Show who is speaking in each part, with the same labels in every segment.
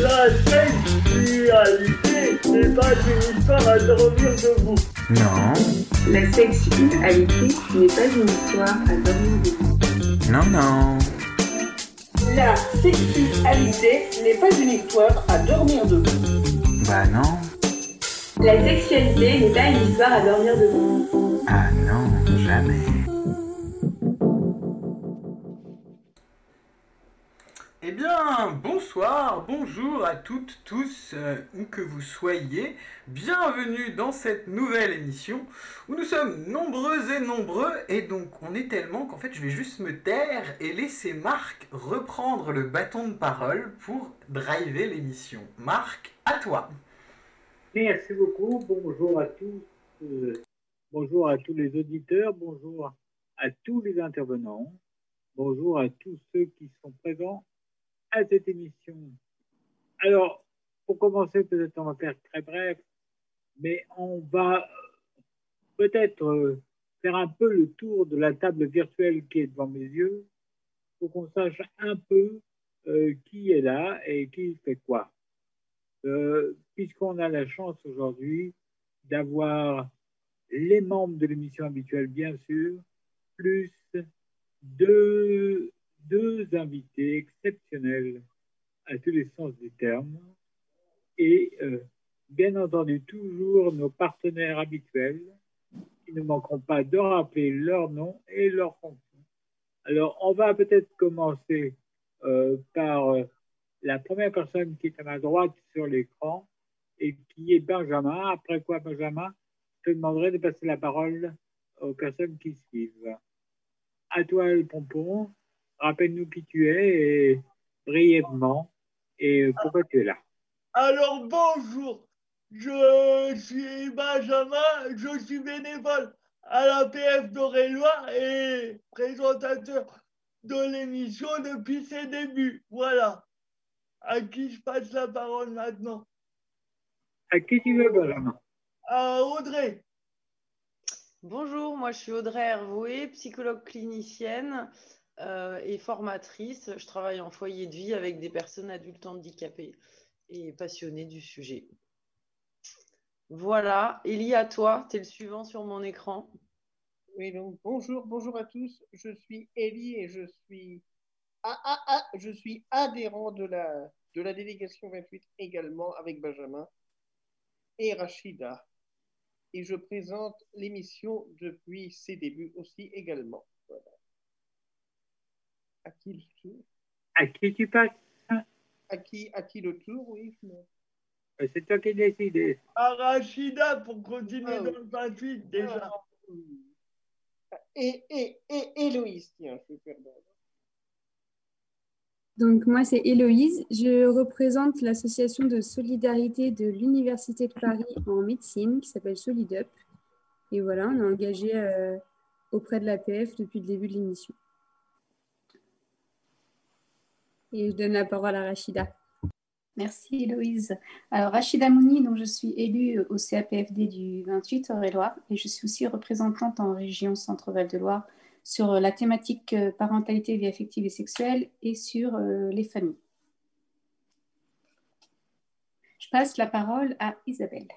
Speaker 1: La sexualité n'est pas une histoire à dormir debout.
Speaker 2: Non.
Speaker 3: La sexualité n'est pas une histoire à dormir debout.
Speaker 2: Non, non.
Speaker 4: La sexualité n'est pas une histoire à dormir debout.
Speaker 2: Bah non.
Speaker 3: La sexualité n'est pas une histoire à dormir debout.
Speaker 2: Ah non, jamais.
Speaker 5: Eh bien, bonsoir, bonjour à toutes, tous, euh, où que vous soyez. Bienvenue dans cette nouvelle émission où nous sommes nombreux et nombreux. Et donc, on est tellement qu'en fait, je vais juste me taire et laisser Marc reprendre le bâton de parole pour driver l'émission. Marc, à toi.
Speaker 6: Merci beaucoup. Bonjour à tous. euh, bonjour à tous les auditeurs. Bonjour à tous les intervenants. Bonjour à tous ceux qui sont présents à cette émission. Alors, pour commencer, peut-être on va faire très bref, mais on va euh, peut-être euh, faire un peu le tour de la table virtuelle qui est devant mes yeux pour qu'on sache un peu euh, qui est là et qui fait quoi. Puisqu'on a la chance aujourd'hui d'avoir les membres de l'émission habituelle, bien sûr, plus deux, deux invités exceptionnels à tous les sens du terme, et euh, bien entendu toujours nos partenaires habituels, qui ne manqueront pas de rappeler leur nom et leur fonction. Alors, on va peut-être commencer euh, par euh, la première personne qui est à ma droite sur l'écran et qui est Benjamin. Après quoi, Benjamin, je te demanderai de passer la parole aux personnes qui suivent. À toi, le pompon. Rappelle-nous qui tu es et brièvement et pourquoi tu es là.
Speaker 1: Alors bonjour, je suis Benjamin, je suis bénévole à la PF d'Aurélois et présentateur de l'émission depuis ses débuts. Voilà. À qui je passe la parole maintenant?
Speaker 6: À qui tu veux, Benjamin?
Speaker 1: À Audrey.
Speaker 7: Bonjour, moi je suis Audrey Hervoué, psychologue clinicienne euh, et formatrice. Je travaille en foyer de vie avec des personnes adultes handicapées et passionnée du sujet. Voilà, Elie, à toi, tu es le suivant sur mon écran.
Speaker 8: Oui, donc bonjour, bonjour à tous. Je suis Elie et je suis, ah, ah, ah, je suis adhérent de la, de la délégation 28 également avec Benjamin et Rachida. Et je présente l'émission depuis ses débuts aussi également. À qui le tour?
Speaker 6: À qui tu passes
Speaker 8: à qui, à qui le tour, oui.
Speaker 6: Euh, C'est toi qui décides.
Speaker 1: À Rachida pour continuer
Speaker 8: Ah,
Speaker 1: dans le 28 déjà.
Speaker 8: Et, et, et Héloïse, tiens, je vais.
Speaker 9: Donc moi, c'est Héloïse. Je représente l'association de solidarité de l'Université de Paris en médecine qui s'appelle SolidUp. Et voilà, on est engagé euh, auprès de l'APF depuis le début de l'émission. Et je donne la parole à Rachida.
Speaker 10: Merci Héloïse. Alors Rachida Mouni, donc je suis élue au CAPFD du 28 Eure-et-Loire et je suis aussi représentante en région Centre-Val de Loire sur la thématique euh, parentalité, vie affective et sexuelle et sur euh, les familles. Je passe la parole à Isabelle.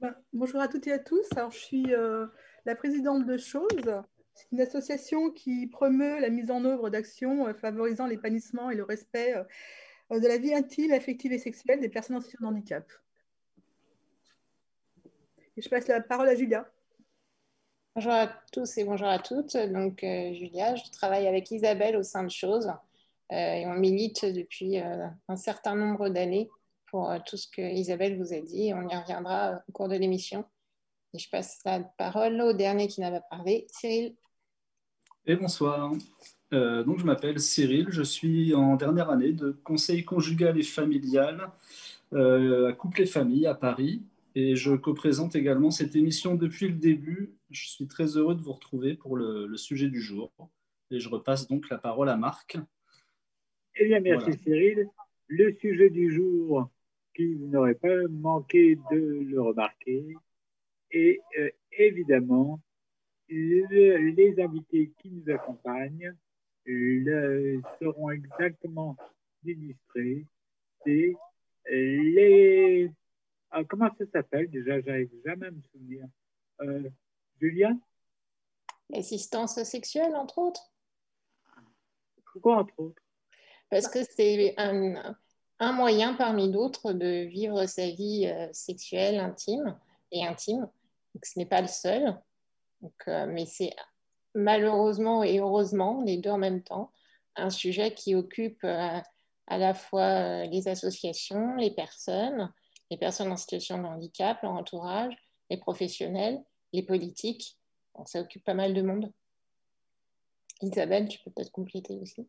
Speaker 11: Ben, bonjour à toutes et à tous. Alors, je suis euh, la présidente de Chose. C'est une association qui promeut la mise en œuvre d'actions euh, favorisant l'épanouissement et le respect euh, de la vie intime, affective et sexuelle des personnes en situation de handicap. Je passe la parole à Julia.
Speaker 12: Bonjour à tous et bonjour à toutes. Donc, euh, Julia, je travaille avec Isabelle au sein de Chose euh, et on milite depuis un certain nombre d'années pour tout ce que Isabelle vous a dit. On y reviendra au cours de l'émission. Et je passe la parole au dernier qui n'a pas parlé, Cyril.
Speaker 13: Et bonsoir. Euh, donc, je m'appelle Cyril, je suis en dernière année de conseil conjugal et familial euh, à Couple et Famille à Paris. Et je co-présente également cette émission depuis le début. Je suis très heureux de vous retrouver pour le, le sujet du jour. Et je repasse donc la parole à Marc.
Speaker 6: Eh bien, merci
Speaker 13: Voilà.
Speaker 6: Cyril. Le sujet du jour, qui vous n'aurez pas manqué de le remarquer, et euh, évidemment, le- les invités qui nous accompagnent le- seront exactement d'illustrer, c'est les... Ah, comment ça s'appelle? Déjà J'arrive jamais à me souvenir. Euh, Julia?
Speaker 12: L'assistance sexuelle, entre autres.
Speaker 6: Pourquoi entre autres?
Speaker 12: Parce que c'est un, un moyen parmi d'autres de vivre sa vie euh, sexuelle, intime et intime. Donc, ce n'est pas le seul. Euh, mais c'est malheureusement et heureusement, les deux en même temps, un sujet qui occupe euh, à la fois les associations, les personnes, les personnes en situation de handicap, leur entourage, les professionnels, les politiques. Donc, ça occupe pas mal de monde. Isabelle, tu peux peut-être compléter aussi.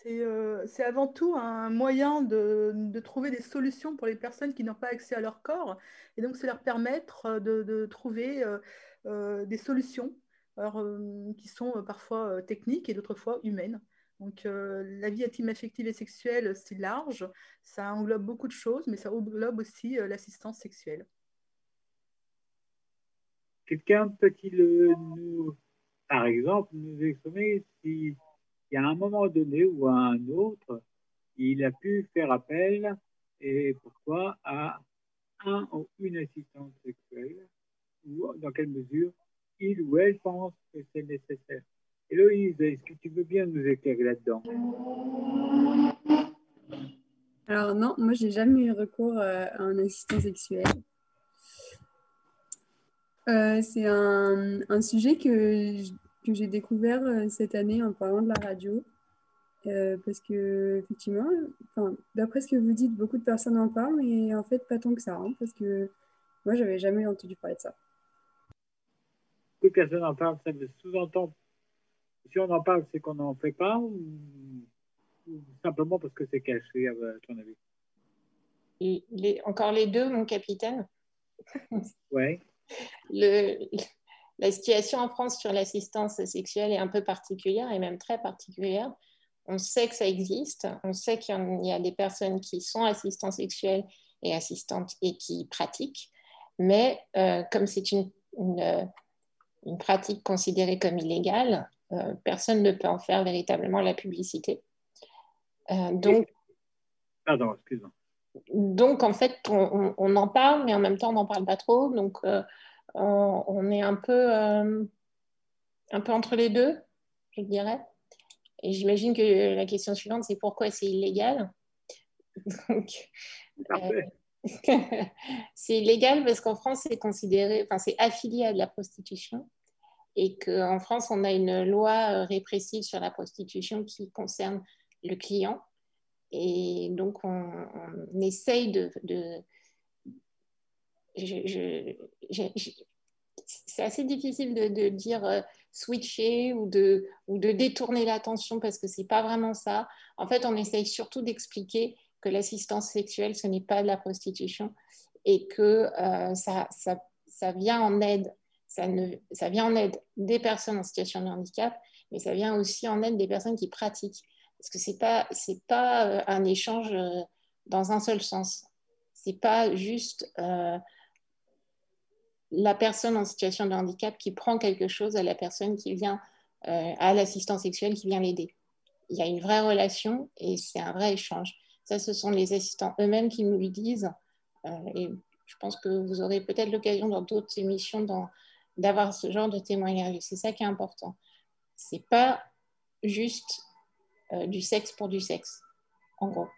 Speaker 11: C'est c'est avant tout un moyen de, trouver des solutions pour les personnes qui n'ont pas accès à leur corps. Et donc, c'est leur permettre de, de trouver euh, euh, des solutions alors, euh, qui sont parfois euh, techniques et d'autres fois humaines. Donc, euh, la vie intime, affective et sexuelle, c'est large. Ça englobe beaucoup de choses, mais ça englobe aussi euh, l'assistance sexuelle.
Speaker 6: Quelqu'un peut-il euh, nous, par exemple, nous exprimer s'il y a un moment donné ou à un autre, il a pu faire appel et pourquoi à un ou une assistante sexuelle ou dans quelle mesure il ou elle pense que c'est nécessaire. Héloïse, est-ce que tu veux bien nous éclairer là-dedans?
Speaker 9: Alors non, moi j'ai jamais eu recours euh, à un assistant sexuel. Euh, c'est un, un sujet que, que j'ai découvert euh, cette année en parlant de la radio. Euh, parce que effectivement, d'après ce que vous dites, beaucoup de personnes en parlent, mais en fait pas tant que ça, hein, parce que moi j'avais jamais entendu parler de ça.
Speaker 6: Beaucoup de personnes en parlent, ça me sous-entend. Si on en parle, c'est qu'on n'en fait pas ou, ou simplement parce que c'est caché, à ton avis?
Speaker 12: Et les- encore les deux, mon capitaine.
Speaker 6: Ouais.
Speaker 12: Le- la situation en France sur l'assistance sexuelle est un peu particulière et même très particulière. On sait que ça existe, on sait qu'il y a des personnes qui sont assistants sexuels et assistantes et qui pratiquent, mais euh, comme c'est une, une, une pratique considérée comme illégale, euh, personne ne peut en faire véritablement la publicité. Euh, donc,
Speaker 6: Pardon,
Speaker 12: donc, en fait, on, on- en parle, mais en même temps, on n'en parle pas trop. Donc, on, on est un peu, euh, un peu entre les deux, je dirais. Et j'imagine que la question suivante, c'est pourquoi c'est illégal? Donc, euh, c'est illégal parce qu'en France, c'est considéré, enfin, c'est affilié à de la prostitution et qu'en France, on a une loi euh, répressive sur la prostitution qui concerne le client. Et donc, on, on essaye de... de- c'est assez difficile de, dire euh, switcher ou de, ou de détourner l'attention parce que c'est pas vraiment ça. En fait, on essaye surtout d'expliquer que l'assistance sexuelle, ce n'est pas de la prostitution et que euh, ça, vient en aide. Ça, vient en aide des personnes en situation de handicap, mais ça vient aussi en aide des personnes qui pratiquent. Parce que ce n'est pas, c'est pas euh, un échange dans un seul sens. Ce n'est pas juste la personne en situation de handicap qui prend quelque chose à la personne qui vient, euh, à l'assistant sexuel qui vient l'aider. Il y a une vraie relation et c'est un vrai échange. Ça, ce sont les assistants eux-mêmes qui nous le disent. Euh, et je pense que vous aurez peut-être l'occasion dans d'autres émissions d'avoir ce genre de témoignage. C'est ça qui est important. C'est pas juste euh, du sexe pour du sexe, en gros.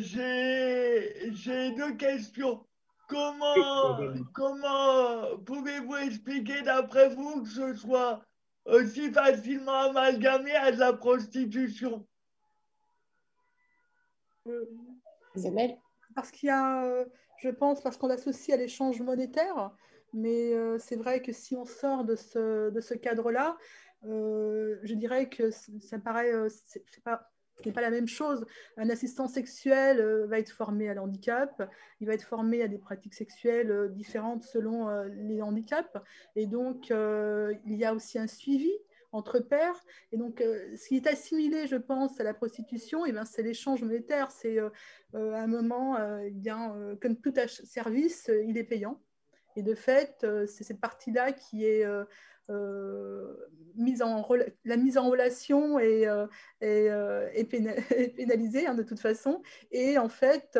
Speaker 1: J'ai deux questions. Comment, comment pouvez-vous expliquer d'après vous que ce soit aussi facilement amalgamé à de la prostitution?
Speaker 12: Isabelle?
Speaker 11: Parce qu'il y a, euh, je pense, parce qu'on l'associe à l'échange monétaire, mais euh, c'est vrai que si on sort de ce, de ce cadre-là, euh, je dirais que ça paraît, euh, c'est c'est pas, ce n'est pas la même chose. Un assistant sexuel euh, va être formé à l'handicap, il va être formé à des pratiques sexuelles euh, différentes selon euh, les handicaps, et donc il y a aussi un suivi entre pairs. Et donc, ce qui est assimilé, je pense, à la prostitution, eh ben, c'est l'échange monétaire. C'est à un moment, eh comme tout service, il est payant. Et de fait, c'est cette partie-là qui est mise en, la mise en relation est, est, pénalisée hein, de toute façon. Et en fait,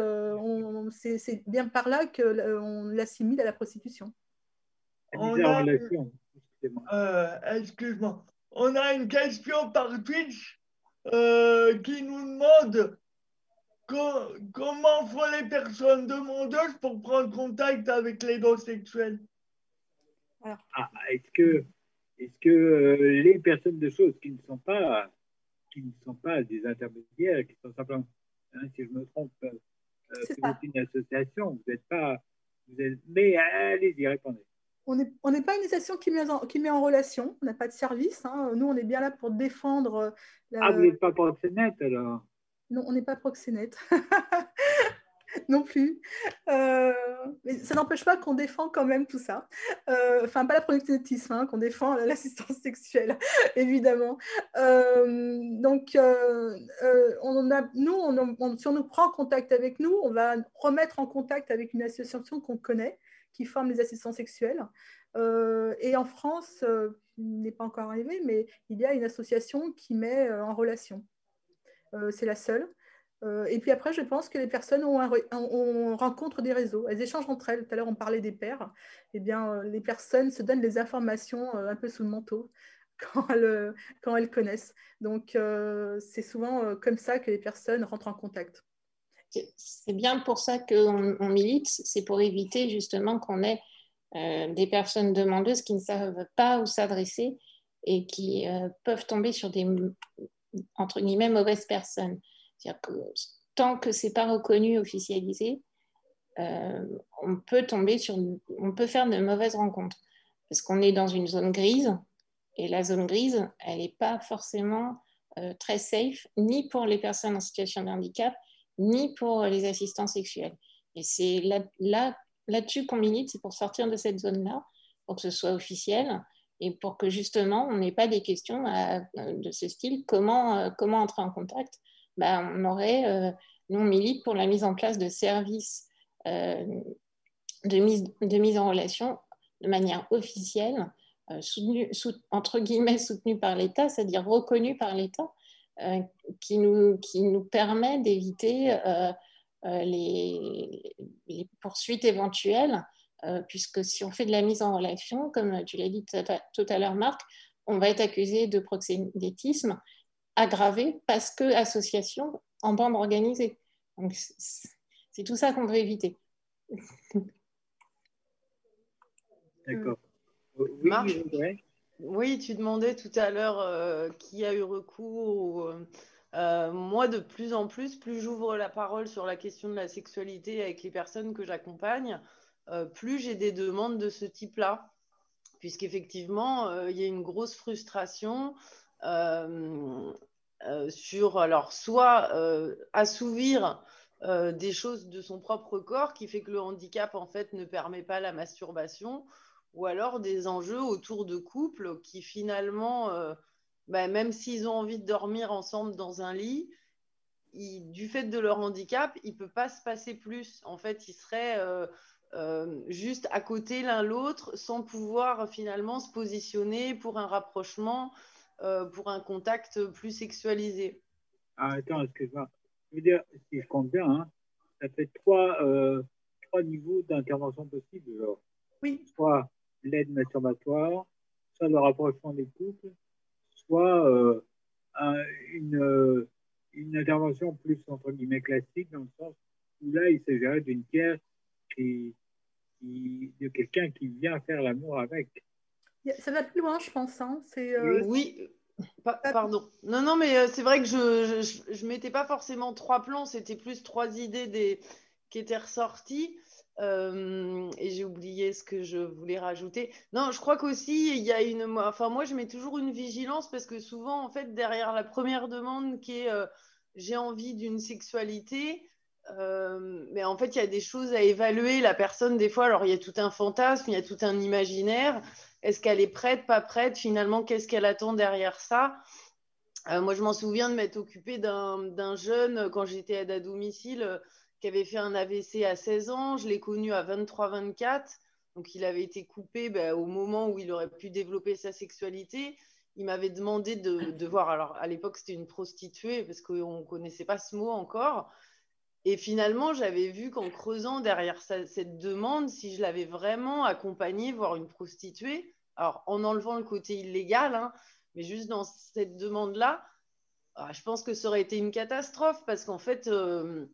Speaker 11: c'est bien par là qu'on l'assimile à la prostitution.
Speaker 1: On a, excuse-moi. On a une question par Twitch qui nous demande comment font les personnes demandeuses pour prendre contact avec les dons sexuels
Speaker 6: ah, Est-ce que, est que euh, les personnes de choses qui ne sont pas qui ne sont pas des intermédiaires, qui sont simplement, hein, si je me trompe, euh, vous êtes une association, vous n'êtes pas, vous êtes, mais allez-y, répondez.
Speaker 11: On n'est on pas une association qui met en, qui met en relation, on n'a pas de service. Hein. Nous, on est bien là pour défendre. Euh,
Speaker 6: la... Ah, vous n'êtes pas proxénète alors?
Speaker 11: Non, on n'est pas proxénète. non plus. Euh, mais ça n'empêche pas qu'on défend quand même tout ça. Euh, enfin, pas la proxénétisme, hein, qu'on défend l'assistance sexuelle, évidemment. Euh, donc, on a, nous, si on nous prend en contact avec nous, on va remettre en contact avec une association qu'on connaît, qui forme les assistants sexuels. et en France, il n'est pas encore arrivé, mais il y a une association qui met en relation. Euh, c'est la seule. Euh, et puis après, je pense que les personnes ont, on rencontre des réseaux. Elles échangent entre elles. Tout à l'heure, on parlait des pairs. Eh bien, euh, les personnes se donnent des informations un peu sous le manteau quand elles, connaissent. Donc, c'est souvent comme ça que les personnes rentrent en contact.
Speaker 12: C'est bien pour ça qu'on on milite. C'est pour éviter justement qu'on ait des personnes demandeuses qui ne savent pas où s'adresser et qui peuvent tomber sur des entre guillemets, mauvaise personne. C'est-à-dire que tant que c'est pas reconnu, officialisé, euh, on peut tomber sur, on peut faire de mauvaises rencontres parce qu'on est dans une zone grise et la zone grise, elle n'est pas forcément euh, très safe ni pour les personnes en situation de handicap ni pour les assistants sexuels. Et c'est là, là, là-dessus qu'on milite, c'est pour sortir de cette zone-là, pour que ce soit officiel et pour que justement on n'ait pas des questions de ce style, comment, euh, comment entrer en contact ben, On aurait, euh, nous on milite pour la mise en place de services de, mise, de mise en relation de manière officielle, soutenu, entre guillemets soutenue par l'État, c'est-à-dire reconnue par l'État, qui, nous, qui nous permet d'éviter les, les, poursuites éventuelles euh, puisque si on fait de la mise en relation, comme tu l'as dit tout à l'heure, Marc, on va être accusé de proxénétisme aggravé parce que association en bande organisée. Donc, c'est tout ça qu'on veut éviter.
Speaker 6: D'accord.
Speaker 7: Oui, oui, tu demandais tout à l'heure euh, qui a eu recours. Euh, moi, de plus en plus, plus j'ouvre la parole sur la question de la sexualité avec les personnes que j'accompagne, euh, plus j'ai des demandes de ce type-là, puisqu'effectivement, euh, il y a une grosse frustration euh, sur, alors, soit assouvir des choses de son propre corps qui fait que le handicap, en fait, ne permet pas la masturbation, ou alors des enjeux autour de couples qui, finalement, bah, même s'ils ont envie de dormir ensemble dans un lit, du fait de leur handicap, il ne peut pas se passer plus. En fait, ils seraient euh, juste à côté l'un l'autre sans pouvoir finalement se positionner pour un rapprochement, euh, pour un contact plus sexualisé.
Speaker 6: Ah, attends, excuse-moi. Je veux dire, si je compte bien, hein, ça fait trois, euh, trois niveaux d'intervention possibles.
Speaker 11: Oui.
Speaker 6: Soit l'aide masturbatoire, soit le rapprochement des couples, soit une, une intervention plus entre guillemets classique, dans le sens où là, il s'agirait d'une pièce qui, de quelqu'un qui vient faire l'amour avec.
Speaker 11: Ça va plus loin, je pense. Hein.
Speaker 7: Euh, oui, pardon. Non, non, mais euh, c'est vrai que je ne mettais pas forcément trois plans, c'était plus trois idées des, qui étaient ressorties. Euh, et j'ai oublié ce que je voulais rajouter. Non, je crois qu'aussi, il y a une. Enfin, moi, je mets toujours une vigilance parce que souvent, en fait, derrière la première demande qui est j'ai envie d'une sexualité, euh, mais en fait, il y a des choses à évaluer. La personne, des fois, alors il y a tout un fantasme, il y a tout un imaginaire. Est-ce qu'elle est prête, pas prête? Finalement, qu'est-ce qu'elle attend derrière ça? Euh, Moi, je m'en souviens de m'être occupée d'un jeune quand j'étais aide à domicile euh, qui avait fait un AVC à 16 ans. Je l'ai connu à 23-24. Donc, il avait été coupé ben, au moment où il aurait pu développer sa sexualité. Il m'avait demandé de, voir. Alors, à l'époque, c'était une prostituée parce qu'on ne connaissait pas ce mot encore. Et finalement, j'avais vu qu'en creusant derrière cette demande, si je l'avais vraiment accompagnée, voire une prostituée, alors en enlevant le côté illégal, hein, mais juste dans cette demande-là, ah, je pense que ça aurait été une catastrophe parce qu'en fait, euh,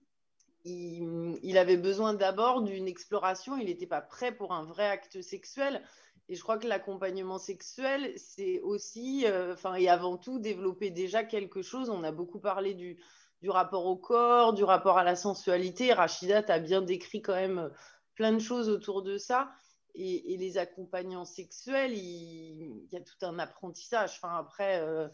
Speaker 7: il, avait besoin d'abord d'une exploration, il n'était pas prêt pour un vrai acte sexuel. Et je crois que l'accompagnement sexuel, c'est aussi, euh, enfin, et avant tout, développer déjà quelque chose. On a beaucoup parlé du, rapport au corps, du rapport à la sensualité. Rachida, tu as bien décrit quand même plein de choses autour de ça. Et, les accompagnants sexuels, il, y a tout un apprentissage. Après, euh,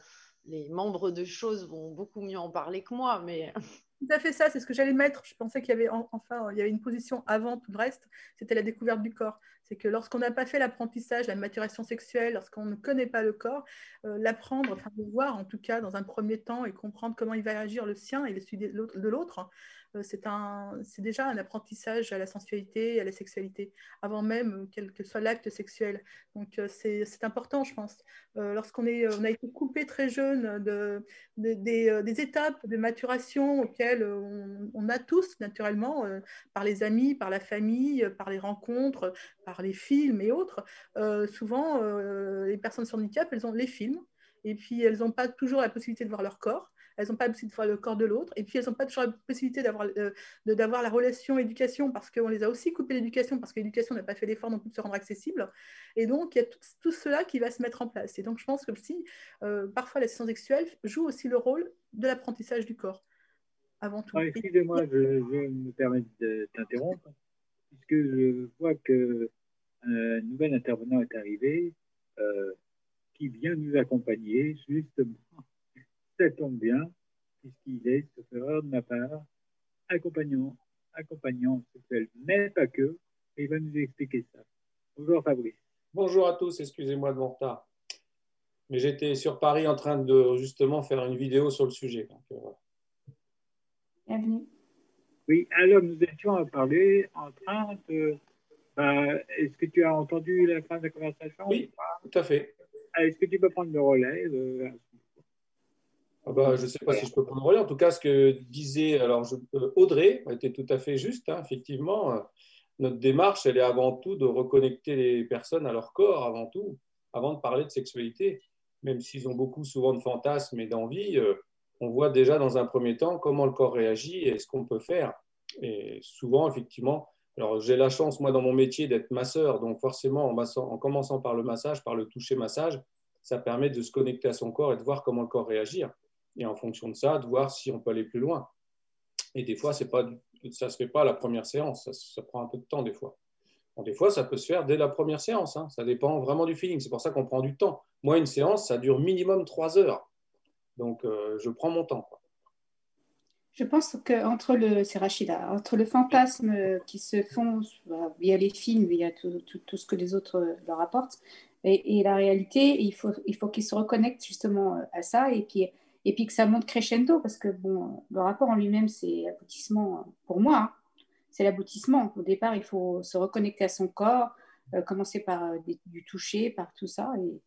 Speaker 7: les membres de choses vont beaucoup mieux en parler que moi, mais
Speaker 11: tout à fait ça, c'est ce que j'allais mettre. Je pensais qu'il y avait enfin il y avait une position avant tout le reste, c'était la découverte du corps. C'est que lorsqu'on n'a pas fait l'apprentissage, la maturation sexuelle, lorsqu'on ne connaît pas le corps, euh, l'apprendre, enfin le voir en tout cas dans un premier temps et comprendre comment il va agir le sien et celui de l'autre, euh, c'est déjà un apprentissage à la sensualité, à la sexualité, avant même quel que soit l'acte sexuel. Donc euh, c'est important, je pense. Euh, lorsqu'on on a été coupé très jeune de, des, étapes de maturation auxquelles on, a tous naturellement, par les amis, par la famille, par les rencontres, par les films et autres, souvent les personnes sur handicap, elles ont les films et puis elles n'ont pas toujours la possibilité de voir leur corps elles n'ont pas la possibilité de voir le corps de l'autre, et puis elles n'ont pas toujours la possibilité d'avoir euh, la relation éducation, parce qu'on les a aussi coupé l'éducation, parce que l'éducation n'a pas fait l'effort non plus de se rendre accessible. Et donc, il y a tout, cela qui va se mettre en place. Et donc, je pense que si, euh, parfois, la science sexuelle joue aussi le rôle de l'apprentissage du corps, avant tout.
Speaker 6: Ah, excusez-moi, je, me permets de t'interrompre, puisque je vois que un nouvel intervenant est arrivé euh, qui vient nous accompagner justement ça tombe bien, puisqu'il est, sauf erreur de ma part, accompagnant, accompagnant sexuel, mais pas que, et il va nous expliquer ça. Bonjour Fabrice.
Speaker 14: Bonjour à tous, excusez-moi de mon retard. Mais j'étais sur Paris en train de justement faire une vidéo sur le sujet. Euh,
Speaker 10: Bienvenue.
Speaker 6: Oui, alors nous étions à parler en train de. Bah, est-ce que tu as entendu la fin de la conversation
Speaker 14: Oui, tout à fait.
Speaker 6: Ah, est-ce que tu peux prendre le relais euh,
Speaker 14: ah bah, je ne sais pas si je peux prendre le relais. En tout cas, ce que disait alors, je, euh, Audrey était tout à fait juste. Hein, effectivement, notre démarche, elle est avant tout de reconnecter les personnes à leur corps, avant tout, avant de parler de sexualité. Même s'ils ont beaucoup souvent de fantasmes et d'envie, euh, on voit déjà dans un premier temps comment le corps réagit et ce qu'on peut faire. Et souvent, effectivement, alors j'ai la chance, moi, dans mon métier, d'être masseur. Donc forcément, en, en commençant par le massage, par le toucher-massage, ça permet de se connecter à son corps et de voir comment le corps réagit et en fonction de ça, de voir si on peut aller plus loin. Et des fois, pas, ça ne se fait pas à la première séance, ça, prend un peu de temps des fois. des fois, ça peut se faire dès la première séance, hein. ça dépend vraiment du feeling, c'est pour ça qu'on prend du temps. Moi, une séance, ça dure minimum trois heures, donc euh, je prends mon temps.
Speaker 10: Je pense qu'entre le, entre le fantasme qui se font via les films, via tout, tout, ce que les autres leur apportent, et, la réalité, il faut, il faut qu'ils se reconnectent justement à ça, et puis et puis que ça monte crescendo, parce que bon, le rapport en lui-même, c'est l'aboutissement, pour moi, hein. c'est l'aboutissement. Au départ, il faut se reconnecter à son corps, euh, commencer par euh, du toucher, par tout ça. Et,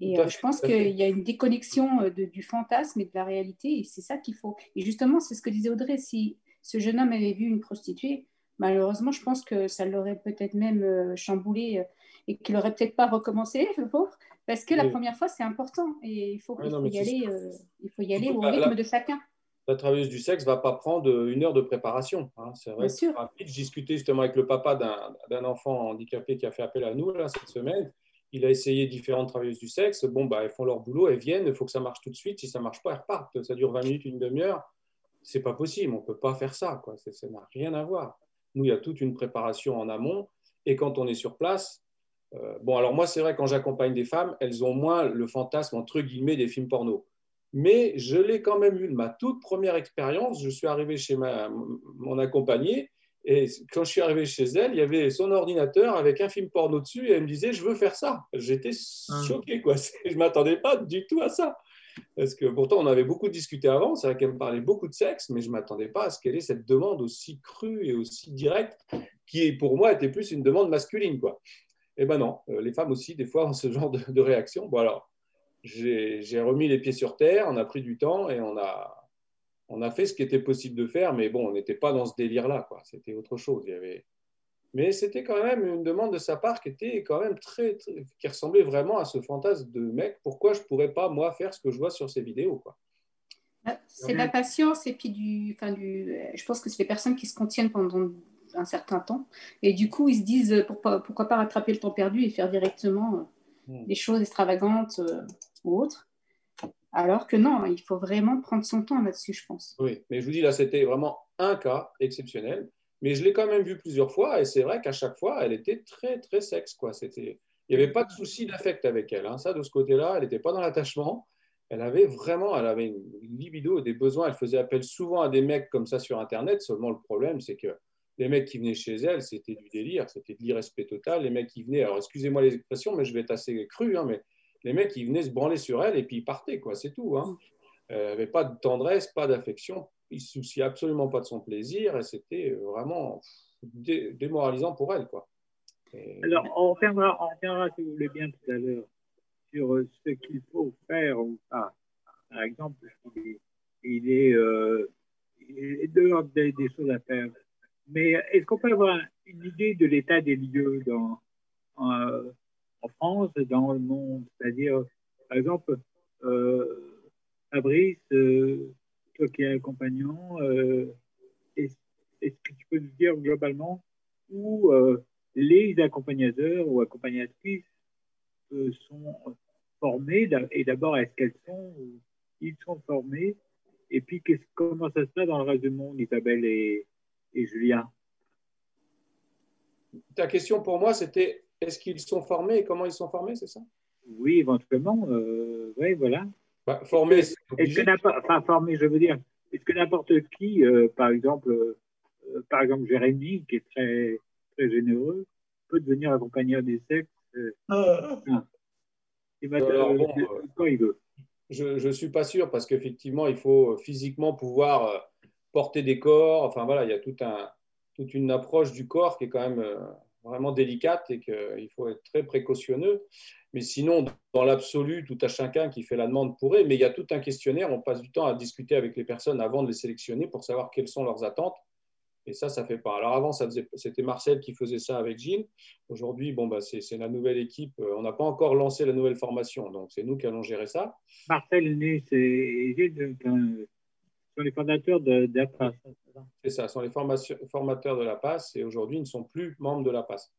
Speaker 10: et euh, je pense qu'il y a une déconnexion du fantasme et de la réalité, et c'est ça qu'il faut. Et justement, c'est ce que disait Audrey, si ce jeune homme avait vu une prostituée, malheureusement, je pense que ça l'aurait peut-être même chamboulé et qu'il n'aurait peut-être pas recommencé, le pauvre. Parce que la première fois, c'est important et il faut, il faut y, aller, euh, il faut y aller au rythme de chacun.
Speaker 14: La travailleuse du sexe ne va pas prendre une heure de préparation. Hein. C'est vrai.
Speaker 10: Bien
Speaker 14: rapide. Je discutais justement avec le papa d'un enfant handicapé qui a fait appel à nous là, cette semaine. Il a essayé différentes travailleuses du sexe. Bon, bah, elles font leur boulot, elles viennent, il faut que ça marche tout de suite. Si ça ne marche pas, elles repartent. Ça dure 20 minutes, une demi-heure. C'est pas possible, on ne peut pas faire ça. Quoi. Ça n'a rien à voir. Nous, il y a toute une préparation en amont. Et quand on est sur place, euh, bon, alors moi, c'est vrai, quand j'accompagne des femmes, elles ont moins le fantasme, entre guillemets, des films porno. Mais je l'ai quand même eu de ma toute première expérience. Je suis arrivé chez ma, mon accompagnée et quand je suis arrivé chez elle, il y avait son ordinateur avec un film porno dessus et elle me disait Je veux faire ça. J'étais ah. choqué, quoi. Je ne m'attendais pas du tout à ça. Parce que pourtant, on avait beaucoup discuté avant. C'est vrai qu'elle me parlait beaucoup de sexe, mais je ne m'attendais pas à ce qu'elle ait cette demande aussi crue et aussi directe qui, pour moi, était plus une demande masculine, quoi. Eh ben non, euh, les femmes aussi, des fois, ont ce genre de, réaction. Bon, alors, j'ai remis les pieds sur terre, on a pris du temps et on a, on a fait ce qui était possible de faire, mais bon, on n'était pas dans ce délire-là, quoi. C'était autre chose. Il y avait... Mais c'était quand même une demande de sa part qui était quand même très, très- qui ressemblait vraiment à ce fantasme de mec. Pourquoi je pourrais pas moi faire ce que je vois sur ces vidéos, quoi.
Speaker 10: C'est de la patience et puis du, enfin du. Je pense que c'est les personnes qui se contiennent pendant un certain temps et du coup ils se disent euh, pourquoi, pourquoi pas rattraper le temps perdu et faire directement euh,
Speaker 14: Hmm.
Speaker 10: des choses extravagantes euh, ou autres. Alors que non, il faut vraiment prendre son temps là-dessus, je pense.
Speaker 14: Oui, mais je vous dis là, c'était vraiment un cas exceptionnel. Mais je l'ai quand même vu plusieurs fois et c'est vrai qu'à chaque fois, elle était très, très sexe. Quoi. C'était... Il n'y avait pas de souci d'affect avec elle. hein. Ça, de ce côté-là, elle n'était pas dans l'attachement. Elle avait vraiment elle avait une libido et des besoins. Elle faisait appel souvent à des mecs comme ça sur Internet. Seulement, le problème, c'est que les mecs qui venaient chez elle, c'était du délire, c'était de l'irrespect total. Les mecs qui venaient, alors excusez-moi les expressions, mais je vais être assez cru, hein, mais les mecs qui venaient se branler sur elle et puis ils partaient, quoi, c'est tout. Hein. Elle n'avait pas de tendresse, pas d'affection, il ne se souciait absolument pas de son plaisir et c'était vraiment dé- démoralisant pour elle. Quoi. Et-
Speaker 6: Alors, on reviendra, on reviendra, si vous voulez bien, tout à l'heure, sur euh, ce qu'il faut faire ou pas. Par exemple, il est, il est, euh, il est dehors des, des choses à faire. Mais est-ce qu'on peut avoir une idée de l'état des lieux dans, en, en France, dans le monde? C'est-à-dire, par exemple, euh, Fabrice, euh, toi qui es un compagnon, euh, est-ce que tu peux nous dire globalement où euh, les accompagnateurs ou accompagnatrices euh, sont formés? Et d'abord est-ce qu'elles sont ils sont formés? Et puis comment ça se passe dans le reste du monde Isabelle et, et Julien.
Speaker 14: Ta question pour moi, c'était est-ce qu'ils sont formés et comment ils sont formés, c'est ça?
Speaker 6: Oui éventuellement euh, oui voilà.
Speaker 14: Bah, Formés,
Speaker 6: est-ce que enfin formé je veux dire est-ce que n'importe qui euh, par exemple euh, par exemple Jérémy qui est très très généreux peut devenir accompagneur des sexes euh, ah.
Speaker 14: Alors,
Speaker 6: euh,
Speaker 14: bon,
Speaker 6: quand il veut.
Speaker 14: Je ne suis pas sûr parce qu'effectivement, il faut physiquement pouvoir euh, porter des corps. Enfin voilà, il y a tout un, toute une approche du corps qui est quand même euh, vraiment délicate et qu'il faut être très précautionneux. Mais sinon, dans l'absolu, tout à chacun qui fait la demande pourrait. Mais il y a tout un questionnaire. On passe du temps à discuter avec les personnes avant de les sélectionner pour savoir quelles sont leurs attentes. Et ça, ça fait pas. Alors avant, c'était Marcel qui faisait ça avec Gilles. Aujourd'hui, bon, bah, c'est la nouvelle équipe. Euh, On n'a pas encore lancé la nouvelle formation, donc c'est nous qui allons gérer ça.
Speaker 6: Marcel né, c'est Gilles, euh, sont les fondateurs de d'APAS.
Speaker 14: C'est ça, sont les formateurs de la PAS et aujourd'hui, ils ne sont plus membres de la PAS.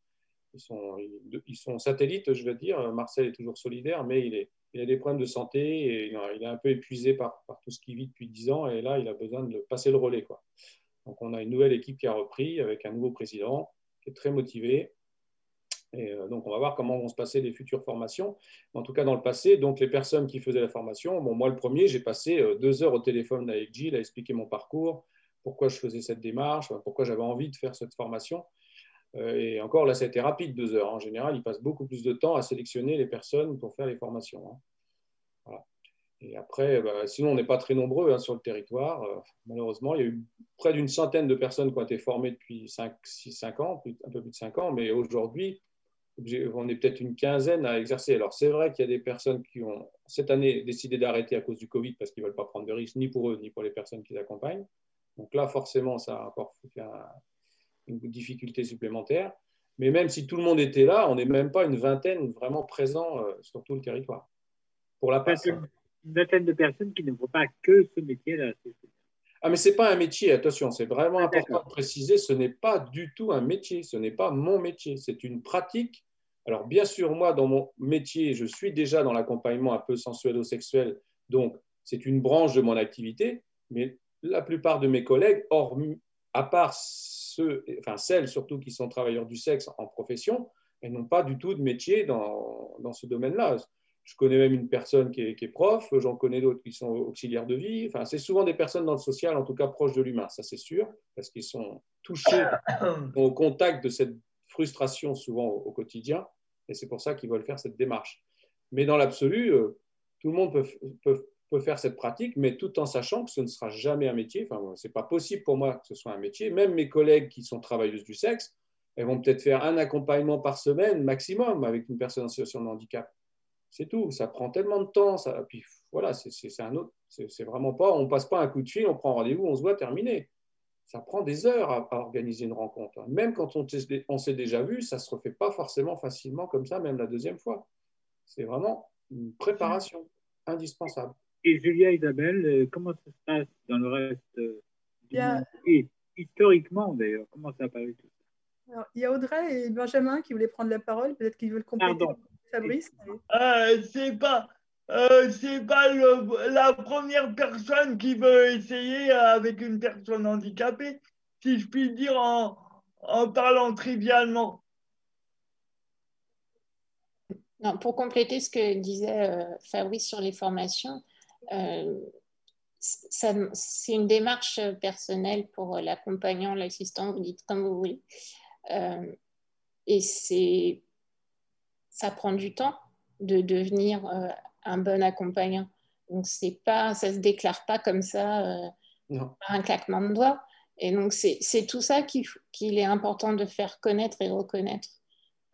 Speaker 14: Ils sont, satellites, je veux dire. Marcel est toujours solidaire, mais il, a des problèmes de santé et il est un peu épuisé par, par tout ce qu'il vit depuis 10 ans et là, il a besoin de passer le relais. Quoi. Donc, on a une nouvelle équipe qui a repris avec un nouveau président qui est très motivé. Et euh, donc, on va voir comment vont se passer les futures formations. En tout cas, dans le passé, donc les personnes qui faisaient la formation, bon, moi le premier, j'ai passé euh, deux heures au téléphone avec Gilles à expliquer mon parcours, pourquoi je faisais cette démarche, pourquoi j'avais envie de faire cette formation. Euh, et encore, là, ça a été rapide, deux heures. En général, il passe beaucoup plus de temps à sélectionner les personnes pour faire les formations. hein. Et après, bah, sinon, on n'est pas très nombreux hein, sur le territoire. Malheureusement, il y a eu près d'une centaine de personnes qui ont été formées depuis 5, 6, 5 ans, un peu plus de 5 ans. Mais aujourd'hui, on est peut-être une quinzaine à exercer. Alors, c'est vrai qu'il y a des personnes qui ont, cette année, décidé d'arrêter à cause du Covid parce qu'ils ne veulent pas prendre de risques, ni pour eux, ni pour les personnes qui les accompagnent. Donc là, forcément, ça a encore une difficulté supplémentaire. Mais même si tout le monde était là, on n'est même pas une vingtaine vraiment présents euh, sur tout le territoire. Pour la passe.
Speaker 6: Une vingtaine de personnes qui ne font pas que ce métier-là.
Speaker 14: Ah, mais ce n'est pas un métier, attention, c'est vraiment
Speaker 6: Ah,
Speaker 14: important de préciser, ce n'est pas du tout un métier, ce n'est pas mon métier, c'est une pratique. Alors, bien sûr, moi, dans mon métier, je suis déjà dans l'accompagnement un peu sensuelo-sexuel, donc c'est une branche de mon activité, mais la plupart de mes collègues, hormis, à part ceux, enfin celles surtout qui sont travailleurs du sexe en profession, elles n'ont pas du tout de métier dans, dans ce domaine-là. Je connais même une personne qui est, qui est prof, j'en connais d'autres qui sont auxiliaires de vie. Enfin, c'est souvent des personnes dans le social, en tout cas proches de l'humain, ça c'est sûr, parce qu'ils sont touchés au contact de cette frustration souvent au, quotidien, et c'est pour ça qu'ils veulent faire cette démarche. Mais dans l'absolu, euh, tout le monde peut, peut, peut faire cette pratique, mais tout en sachant que ce ne sera jamais un métier. Enfin, c'est pas possible pour moi que ce soit un métier. Même mes collègues qui sont travailleuses du sexe, elles vont peut-être faire un accompagnement par semaine maximum avec une personne en situation de handicap. C'est tout. Ça prend tellement de temps. Ça... Puis voilà, c'est un autre. C'est vraiment pas. On passe pas un coup de fil, on prend rendez-vous, on se voit, terminé. Ça prend des heures à, organiser une rencontre. Même quand on, on s'est déjà vu, ça se refait pas forcément facilement comme ça, même la deuxième fois. C'est vraiment une préparation indispensable.
Speaker 6: Et Julia Isabelle, euh, comment ça se passe dans le reste euh, du monde Et historiquement d'ailleurs, comment ça apparaît tout ça?
Speaker 11: Alors, il y a Audrey et Benjamin qui voulaient prendre la parole. Peut-être qu'ils veulent compléter
Speaker 6: Pardon.
Speaker 11: Fabrice.
Speaker 1: Euh, c'est pas, euh, c'est pas la première personne qui veut essayer avec une personne handicapée, si je puis dire en, en parlant trivialement.
Speaker 12: Pour compléter ce que disait euh, Fabrice sur les formations, euh, c'est une démarche personnelle pour l'accompagnant, l'assistant, vous dites comme vous voulez. Euh, et ça prend du temps de devenir euh, un bon accompagnant. Donc, c'est pas, ça ne se déclare pas comme ça euh, par un claquement de doigts. Et donc, c'est tout ça qu'il est important de faire connaître et reconnaître.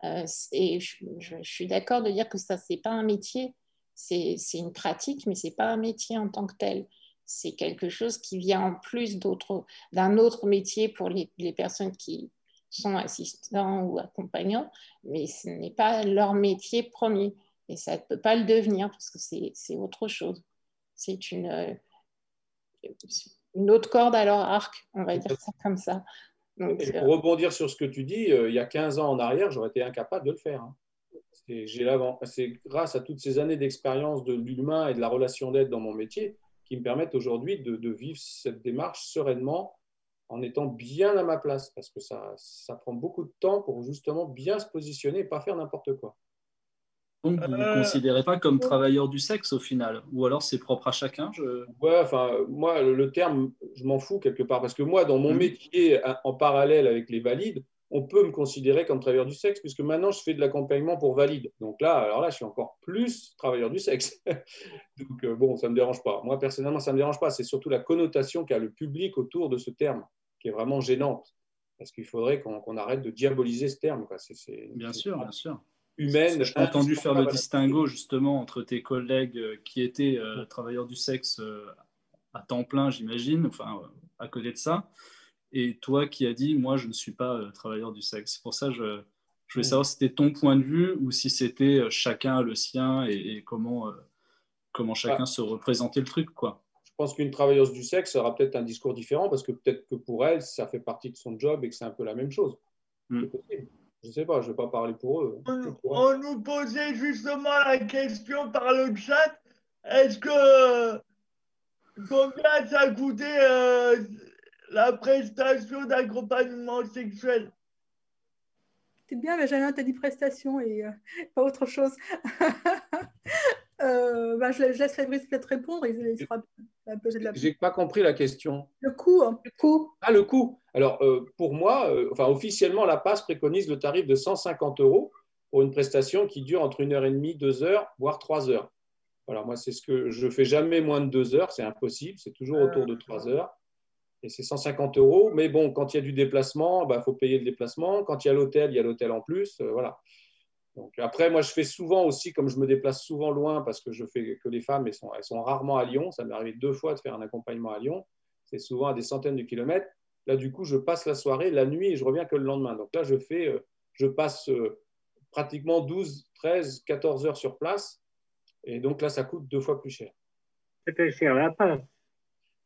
Speaker 12: Euh, et je, je- je suis d'accord de dire que ça, c'est pas un métier, c'est une pratique, mais c'est pas un métier en tant que tel. C'est quelque chose qui vient en plus d'un autre métier pour les, les personnes qui sont assistants ou accompagnants, mais ce n'est pas leur métier premier. Et ça ne peut pas le devenir parce que c'est autre chose. C'est une, euh, une autre corde à leur arc, on va dire ça comme ça. Donc,
Speaker 14: Et
Speaker 12: euh,
Speaker 14: pour rebondir sur ce que tu dis, euh, il y a 15 ans en arrière, j'aurais été incapable de le faire. hein. C'est grâce à toutes ces années d'expérience de l'humain et de la relation d'aide dans mon métier qui me permettent aujourd'hui de, de vivre cette démarche sereinement en étant bien à ma place parce que ça, ça prend beaucoup de temps pour justement bien se positionner et pas faire n'importe quoi.
Speaker 13: Donc, vous ne
Speaker 14: Euh,
Speaker 13: vous considérez pas comme travailleur du sexe au final? Ou alors c'est propre à chacun je...
Speaker 14: Ouais, enfin, moi, le, terme, je m'en fous quelque part, parce que moi, dans mon
Speaker 13: Mhm.
Speaker 14: métier, en parallèle avec les valides, on peut me considérer comme travailleur du sexe, puisque maintenant, je fais de l'accompagnement pour valides. Donc là, alors là, je suis encore plus travailleur du sexe. Donc, euh, bon, ça ne me dérange pas. Moi, personnellement, ça ne me dérange pas. C'est surtout la connotation qu'a le public autour de ce terme, qui est vraiment gênante. Parce qu'il faudrait qu'on arrête de diaboliser ce terme. quoi.
Speaker 13: Bien sûr, bien sûr.
Speaker 14: Humaine.
Speaker 13: Je t'ai entendu faire le distinguo justement entre tes collègues euh, qui étaient euh, travailleurs du sexe euh, à temps plein, j'imagine, enfin à côté de ça, et toi qui as dit moi je ne suis pas travailleur du sexe. Pour ça je, je voulais savoir si c'était ton point de vue ou si c'était chacun le sien et, et comment, comment chacun
Speaker 14: Ah.
Speaker 13: se représentait le truc quoi.
Speaker 14: Je pense qu'une travailleuse du sexe aura peut-être un discours différent parce que peut-être que pour elle, ça fait partie de son job et que c'est un peu la même chose.
Speaker 13: Mm.
Speaker 14: C'est possible. Je ne sais pas, je ne vais pas parler pour eux.
Speaker 1: On, on nous posait justement la question par le chat. Est-ce que combien ça coûtait euh, la prestation d'accompagnement sexuel?
Speaker 11: C'est bien, Benjamin, tu as dit prestation et euh, pas autre chose. Euh, ben, je, la- je laisse Fabrice peut-être répondre. Il, il sera un peu de la...
Speaker 14: J'ai pas compris la question.
Speaker 11: Le coût. hein.
Speaker 12: Le coût.
Speaker 14: Ah, le coût. Alors, euh, pour moi, euh, enfin, officiellement, la PASS préconise le tarif de 150 euros pour une prestation qui dure entre une heure et demie, deux heures, voire trois heures. Voilà, moi, c'est ce que je fais jamais moins de deux heures, c'est impossible, c'est toujours autour de trois heures. Et c'est 150 euros. Mais bon, quand il y a du déplacement, il faut payer le déplacement. Quand il y a l'hôtel, il y a l'hôtel en plus. euh, voilà. Donc, après, moi, je fais souvent aussi, comme je me déplace souvent loin, parce que je fais que les femmes, elles sont, elles sont rarement à Lyon. Ça m'est arrivé deux fois de faire un accompagnement à Lyon. C'est souvent à des centaines de kilomètres. Là, du coup, je passe la soirée, la nuit, et je reviens que le lendemain. Donc là, je fais, euh, je passe euh, pratiquement 12, 13, 14 heures sur place. Et donc là, ça coûte deux fois plus cher.
Speaker 6: Ça fait cher la passe.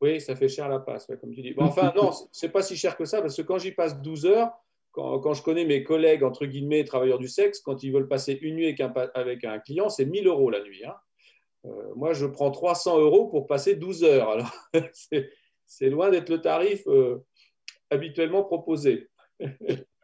Speaker 14: Oui, ça fait cher la passe, ouais, comme tu dis. Bon, enfin, non, c'est pas si cher que ça, parce que quand j'y passe 12 heures, quand, quand je connais mes collègues, entre guillemets, travailleurs du sexe, quand ils veulent passer une nuit avec un, pa- avec un client, c'est 1000 euros la nuit. hein. Euh, moi, je prends 300 euros pour passer 12 heures. Alors, c'est- c'est loin d'être le tarif euh, habituellement proposé.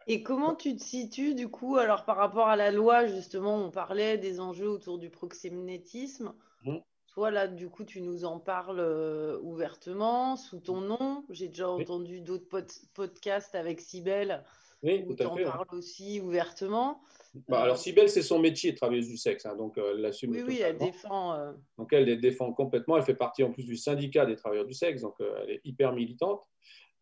Speaker 7: Et comment tu te situes du coup, alors par rapport à la loi, justement, on parlait des enjeux autour du proxénétisme.
Speaker 14: Mhm.
Speaker 7: Toi, là, du coup, tu nous en parles euh, ouvertement, sous ton nom. J'ai déjà entendu d'autres pod- podcasts avec Sibelle
Speaker 14: Oui,
Speaker 7: où
Speaker 14: tout
Speaker 7: tu
Speaker 14: à
Speaker 7: en
Speaker 14: fait.
Speaker 7: parles aussi ouvertement.
Speaker 14: Bah, alors, Sibelle, c'est son métier, travailleuse du sexe, hein, donc euh, elle l'assume
Speaker 7: Oui, oui, elle défend. euh,
Speaker 14: Donc elle les défend complètement. Elle fait partie en plus du syndicat des travailleurs du sexe, donc euh, elle est hyper militante.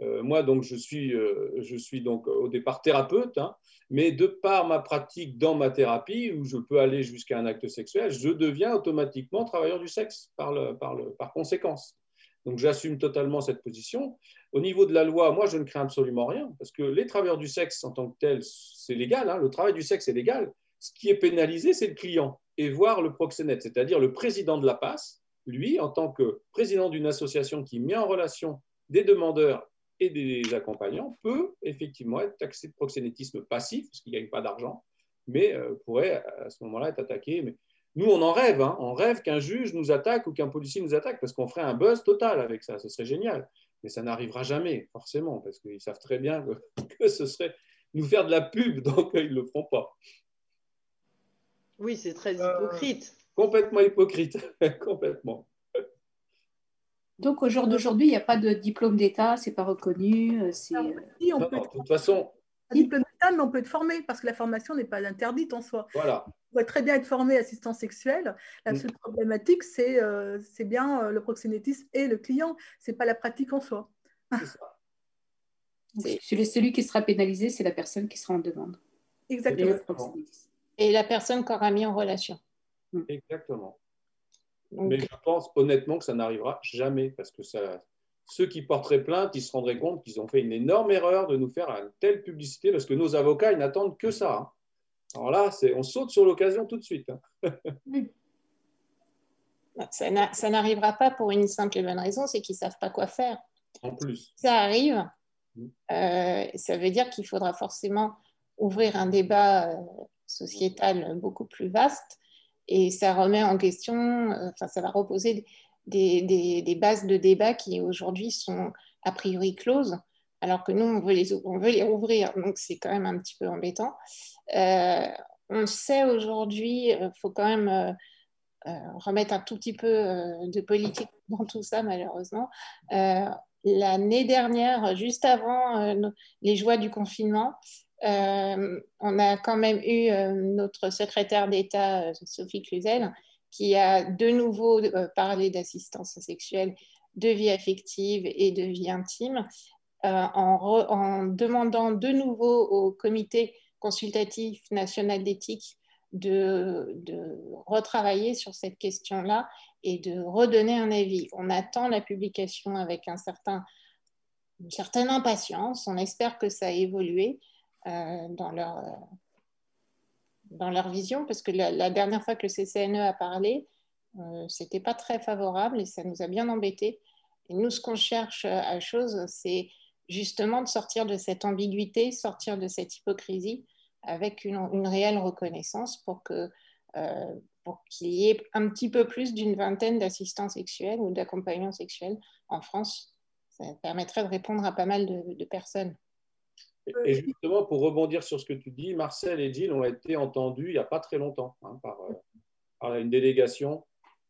Speaker 14: Euh, moi, donc, je suis, euh, je suis donc au départ thérapeute, hein, mais de par ma pratique dans ma thérapie, où je peux aller jusqu'à un acte sexuel, je deviens automatiquement travailleur du sexe par, par, par conséquence. Donc, j'assume totalement cette position. Au niveau de la loi, moi, je ne crains absolument rien, parce que les travailleurs du sexe en tant que tels, c'est légal, hein, le travail du sexe est légal. Ce qui est pénalisé, c'est le client, et voire le proxénète, c'est-à-dire le président de la passe, lui, en tant que président d'une association qui met en relation des demandeurs et des accompagnants, peut effectivement être taxé de proxénétisme passif, parce qu'il ne gagne pas d'argent, mais euh, pourrait à ce moment-là être attaqué. Mais nous, on en rêve, hein. on rêve qu'un juge nous attaque ou qu'un policier nous attaque, parce qu'on ferait un buzz total avec ça, ce serait génial. Mais ça n'arrivera jamais, forcément, parce qu'ils savent très bien que, ce serait nous faire de la pub, donc ils ne le feront pas.
Speaker 7: Oui, c'est très hypocrite.
Speaker 14: complètement hypocrite, complètement.
Speaker 10: Donc au jour d'aujourd'hui, il n'y a pas de diplôme d'État, c'est pas reconnu. euh, C'est
Speaker 11: Si, on
Speaker 14: Non,
Speaker 11: peut
Speaker 14: de toute façon,
Speaker 11: un diplôme d'État, mais on peut être formé parce que la formation n'est pas interdite en soi.
Speaker 14: voilà.
Speaker 11: On peut très bien être formé assistant sexuel. La
Speaker 14: Mm.
Speaker 11: seule problématique, c'est euh, c'est bien euh, le proxénétisme et le client. C'est pas la pratique en soi.
Speaker 10: Donc, celui, qui sera pénalisé, c'est la personne qui sera en demande.
Speaker 11: Exactement.
Speaker 10: Et
Speaker 12: la personne qu'on aura mis en relation.
Speaker 14: Exactement. Mais je pense honnêtement que ça n'arrivera jamais parce que ça, ceux qui porteraient plainte, ils se rendraient compte qu'ils ont fait une énorme erreur de nous faire une telle publicité parce que nos avocats, ils n'attendent que ça. hein. Alors là, on saute sur l'occasion tout de suite. hein.
Speaker 12: ça n'arrivera pas pour une simple et bonne raison, c'est qu'ils ne savent pas quoi faire.
Speaker 14: En plus.
Speaker 12: ça arrive,
Speaker 14: Mm.
Speaker 12: euh, ça veut dire qu'il faudra forcément ouvrir un débat euh, sociétal beaucoup plus vaste et ça remet en question, euh, enfin ça va reposer des, bases de débat qui aujourd'hui sont a priori closes, alors que nous on veut les, on veut les rouvrir, donc c'est quand même un petit peu embêtant. Euh, on sait aujourd'hui, il faut quand même euh, euh, remettre un tout petit peu euh, de politique dans tout ça, malheureusement. Euh, L'année dernière, juste avant euh, les joies du confinement, euh, on a quand même eu euh, notre secrétaire d'État, euh, Sophie Cluzel, qui a de nouveau parlé d'assistance sexuelle, de vie affective et de vie intime, en, demandant de nouveau au comité consultatif national d'éthique de, retravailler sur cette question-là et de redonner un avis. On attend la publication avec une certaine impatience. On espère que ça a évolué dans, leur, euh, dans leur vision, parce que la, dernière fois que le CCNE a parlé, euh, c'était pas très favorable et ça nous a bien embêtés. Et nous, ce qu'on cherche à chose, c'est justement de sortir de cette ambiguïté, sortir de cette hypocrisie avec une, une réelle reconnaissance pour que euh, pour qu'il y ait un petit peu plus d'une vingtaine d'assistants sexuels ou d'accompagnants sexuels en France. Ça permettrait de répondre à pas mal de personnes.
Speaker 14: Et- justement, pour rebondir sur ce que tu dis, Marcel et Gilles ont été entendus il n'y a pas très longtemps hein, par, euh, par une délégation.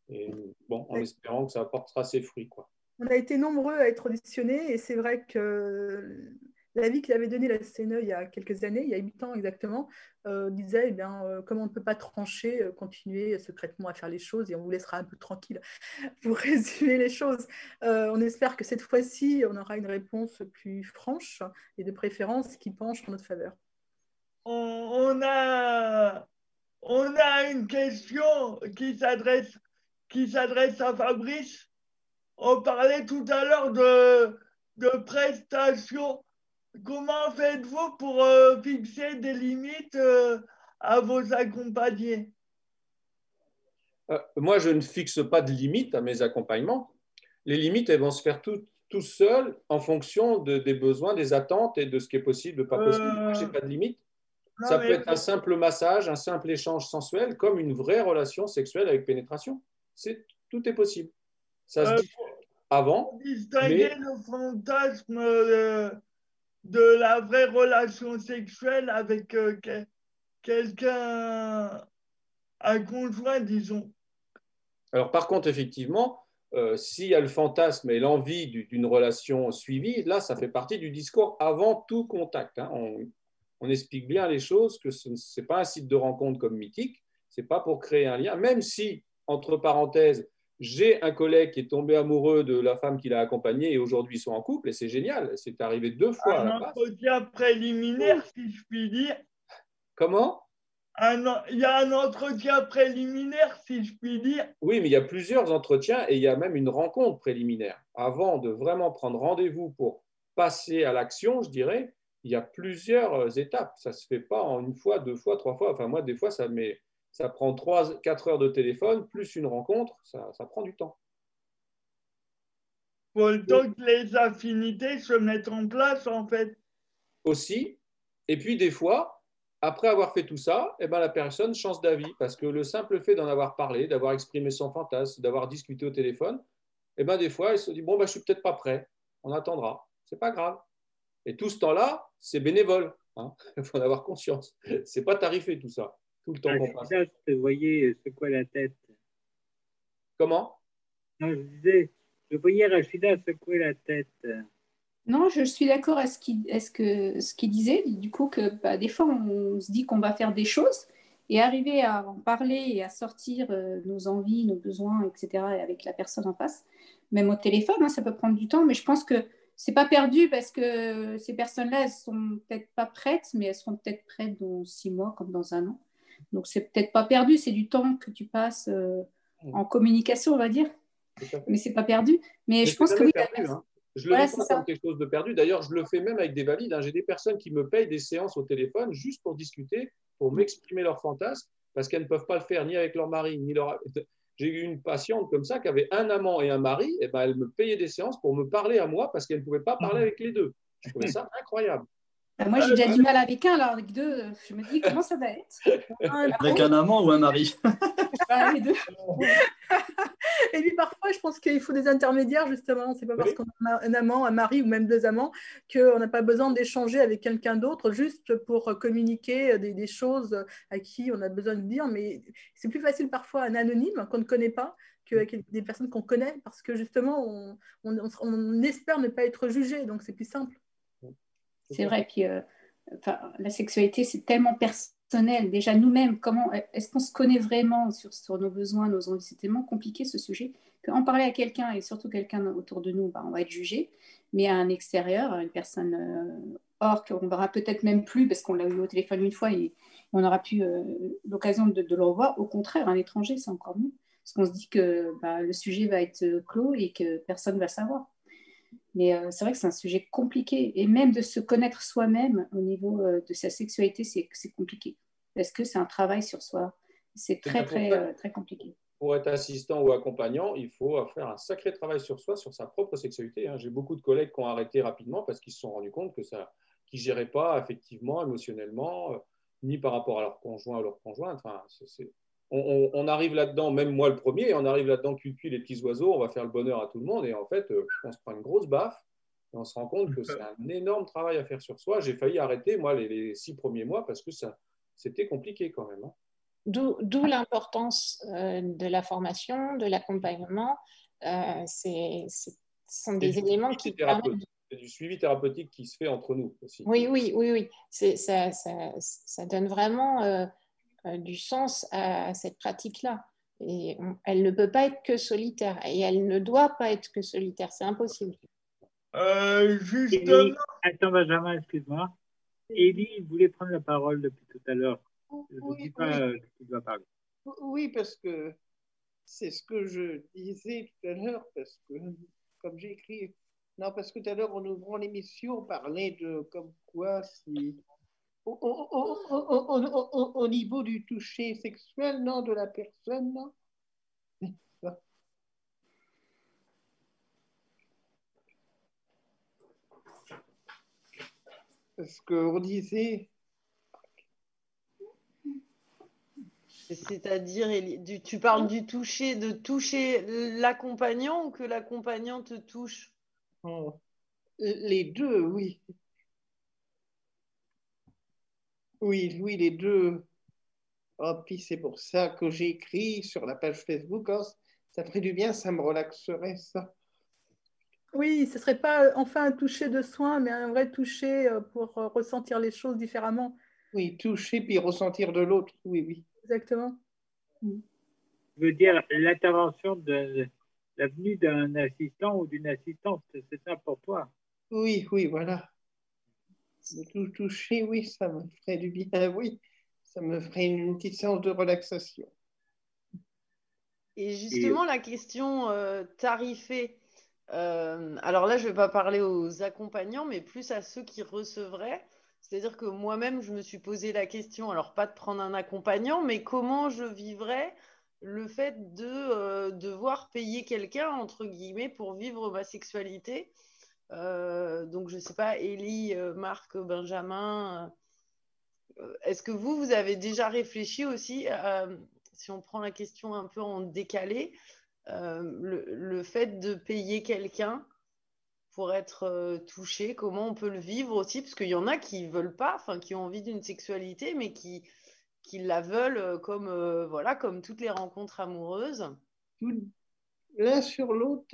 Speaker 14: Et bon, en espérant que ça apportera ses fruits. Quoi.
Speaker 11: On a été nombreux à être auditionnés et c'est vrai que l'avis qu'il avait donné la CNE il y a quelques années, il y a huit ans exactement, euh, disait eh bien, euh, comme on ne peut pas trancher, euh, continuer secrètement à faire les choses et on vous laissera un peu tranquille pour résumer les choses. Euh, on espère que cette fois-ci, on aura une réponse plus franche et de préférence qui penche en notre faveur.
Speaker 1: on, on a, on a une question qui s'adresse qui s'adresse à Fabrice. On parlait tout à l'heure de, de prestations. Comment faites-vous pour euh, fixer des limites euh, à vos accompagnés?
Speaker 14: Euh, moi, je ne fixe pas de limite à mes accompagnements. Les limites, elles vont se faire tout, tout seules en fonction de- des besoins, des attentes et de ce qui est possible, pas possible. Je n'ai pas de limite.
Speaker 1: Non,
Speaker 14: Ça peut être un simple massage, un simple échange sensuel, comme une vraie relation sexuelle avec pénétration. C'est, tout est possible. Ça se
Speaker 1: Euh,
Speaker 14: dit avant,
Speaker 1: Distinguer
Speaker 14: mais
Speaker 1: le fantasme euh, de la vraie relation sexuelle avec euh, que- quelqu'un, un conjoint, disons.
Speaker 14: Alors, par contre, effectivement, euh, s'il y a le fantasme et l'envie du- d'une relation suivie, là, ça fait partie du discours avant tout contact. hein. On, on explique bien les choses, que ce n'est pas un site de rencontre comme Mythique, ce n'est pas pour créer un lien, même si, entre parenthèses, J'ai un collègue qui est tombé amoureux de la femme qu'il a accompagnée et aujourd'hui ils sont en couple et c'est génial. C'est arrivé deux fois.
Speaker 1: Un entretien préliminaire, si je puis dire.
Speaker 14: Comment?
Speaker 1: Il y a un entretien préliminaire, si je puis dire.
Speaker 14: Oui, mais il y a plusieurs entretiens et il y a même une rencontre préliminaire. Avant de vraiment prendre rendez-vous pour passer à l'action, je dirais, il y a plusieurs étapes. Ça ne se fait pas en une fois, deux fois, trois fois. Enfin, moi, des fois, ça, met, ça prend trois, quatre heures de téléphone, plus une rencontre, ça, ça prend du temps.
Speaker 1: Pour le temps que les affinités se mettent en place, en fait.
Speaker 14: Aussi. Et puis, des fois, après avoir fait tout ça, eh ben, la personne change d'avis parce que le simple fait d'en avoir parlé, d'avoir exprimé son fantasme, d'avoir discuté au téléphone, eh ben, des fois, elle se dit Bon, ben, je ne suis peut-être pas prêt, on attendra, c'est pas grave. Et tout ce temps-là, c'est bénévole. Hein. Il faut en avoir conscience. C'est pas tarifé tout ça, tout le temps qu'on passe.
Speaker 6: Je te voyais secouer la tête?
Speaker 14: Comment?
Speaker 6: Non, je disais, je voyais Rachida secouer la tête?
Speaker 10: Non, je suis d'accord à ce qu'il ce disait, du coup, que bah, des fois, on se dit qu'on va faire des choses et arriver à en parler et à sortir euh, nos envies, nos besoins, etc., avec la personne en face, même au téléphone, hein, ça peut prendre du temps, mais je pense que c'est pas perdu parce que ces personnes-là, elles sont peut-être pas prêtes, mais elles seront peut-être prêtes dans six mois comme dans un an. Donc, c'est peut-être pas perdu, c'est du temps que tu passes euh, en communication, on va dire. Mais c'est pas perdu. Mais, je pense que oui,
Speaker 14: hein. Je le ouais, pas comme quelque chose de perdu. D'ailleurs, je le fais même avec des valides. Hein. J'ai des personnes qui me payent des séances au téléphone juste pour discuter, pour m'exprimer leurs fantasmes, parce qu'elles ne peuvent pas le faire ni avec leur mari, ni leur. J'ai eu une patiente comme ça qui avait un amant et un mari, et ben elle me payait des séances pour me parler à moi parce qu'elle ne pouvait pas parler avec les deux. Je trouvais ça incroyable.
Speaker 10: Bah, moi, j'ai déjà du mal avec un, alors avec deux, je me dis comment ça va être?
Speaker 13: Avec un amant ou un mari?
Speaker 10: Les deux.
Speaker 11: Et puis parfois, je pense qu'il faut des intermédiaires, justement. C'est pas parce qu'on a un amant, un mari ou même deux amants qu'on n'a pas besoin d'échanger avec quelqu'un d'autre juste pour communiquer des, des, choses à qui on a besoin de dire. Mais c'est plus facile parfois un anonyme qu'on ne connaît pas qu'avec des personnes qu'on connaît parce que justement, on, on, on espère ne pas être jugé. Donc, c'est plus simple.
Speaker 10: C'est vrai. Puis, euh, la sexualité, c'est tellement personnel. Déjà, nous-mêmes, comment est-ce qu'on se connaît vraiment sur, sur, nos besoins, nos envies? C'est tellement compliqué ce sujet qu'en parler à quelqu'un, et surtout quelqu'un autour de nous, bah, on va être jugé. Mais à un extérieur, une personne euh, hors, qu'on verra peut-être même plus parce qu'on l'a eu au téléphone une fois et on aura plus euh, l'occasion de, le revoir. Au contraire, un étranger, c'est encore mieux. Parce qu'on se dit que bah, le sujet va être clos et que personne ne va savoir. Mais euh, c'est vrai que c'est un sujet compliqué. Et même de se connaître soi-même au niveau euh, de sa sexualité, c'est compliqué. Parce que c'est un travail sur soi. C'est très, très, euh, très compliqué.
Speaker 14: Pour être assistant ou accompagnant, il faut faire un sacré travail sur soi, sur sa propre sexualité. Hein. J'ai beaucoup de collègues qui ont arrêté rapidement parce qu'ils se sont rendus compte que ça, qu'ils ne géraient pas effectivement, émotionnellement, ni par rapport à leur conjoint ou leur conjointe. Enfin, c'est on, arrive là-dedans, même moi le premier, on arrive là-dedans, cuit les petits oiseaux, on va faire le bonheur à tout le monde, et en fait, euh, on se prend une grosse baffe, et on se rend compte que c'est un énorme travail à faire sur soi. J'ai failli arrêter, moi, les, six premiers mois, parce que ça, c'était compliqué quand même. Hein.
Speaker 12: D'où l'importance euh, de la formation, de l'accompagnement. Euh, ce sont des éléments qui permettent
Speaker 14: c'est du suivi thérapeutique qui se fait entre nous aussi.
Speaker 12: Oui, oui, oui, oui. Ça, ça, ça, donne vraiment euh, du sens à, cette pratique-là. Et elle ne peut pas être que solitaire et elle ne doit pas être que solitaire, c'est impossible.
Speaker 1: Euh, justement.
Speaker 6: attends, Benjamin, excuse-moi. Élie voulait prendre la parole depuis tout à l'heure. Je ne dis pas euh, que tu dois parler.
Speaker 8: Oui, parce que c'est ce que je disais tout à l'heure, parce que, comme j'ai écrit, non, parce que tout à l'heure, en ouvrant l'émission, on parlait de comme quoi si au, niveau du toucher sexuel, non, de la personne, non? Parce qu'on disait.
Speaker 7: C'est-à-dire, tu parles du toucher, de toucher l'accompagnant ou que l'accompagnant te touche?
Speaker 8: Oh, Les deux, oui. Oui, oui, les deux. Oh, puis c'est pour ça que j'ai écrit sur la page Facebook. Oh, ça ferait du bien, ça me relaxerait, ça.
Speaker 11: Oui, ce ne serait pas enfin un toucher de soin, mais un vrai toucher euh, pour euh, ressentir les choses différemment.
Speaker 8: Oui, toucher puis ressentir de l'autre. Oui, oui.
Speaker 11: Exactement.
Speaker 6: Je veux dire l'intervention de la venue d'un assistant ou d'une assistante, c'est ça pour toi
Speaker 8: Oui, oui, voilà. Me tou- toucher, oui, ça me ferait du bien, oui. Ça me ferait une petite séance de relaxation.
Speaker 7: Et justement, la question euh, tarifée, euh, alors là, je ne vais pas parler aux accompagnants, mais plus à ceux qui recevraient. C'est-à-dire que moi-même, je me suis posé la question, alors pas de prendre un accompagnant, mais comment je vivrais le fait de euh, devoir payer quelqu'un, entre guillemets, pour vivre ma sexualité. Euh, donc, je ne sais pas, Élie, euh, Marc, Benjamin, euh, est-ce que vous, vous avez déjà réfléchi aussi, si on prend la question un peu en décalé, le, fait de payer quelqu'un pour être touché, comment on peut le vivre aussi, parce qu'il y en a qui veulent pas, qui ont envie d'une sexualité, mais qui, qui la veulent comme voilà, comme toutes les rencontres amoureuses.
Speaker 8: L'un sur l'autre.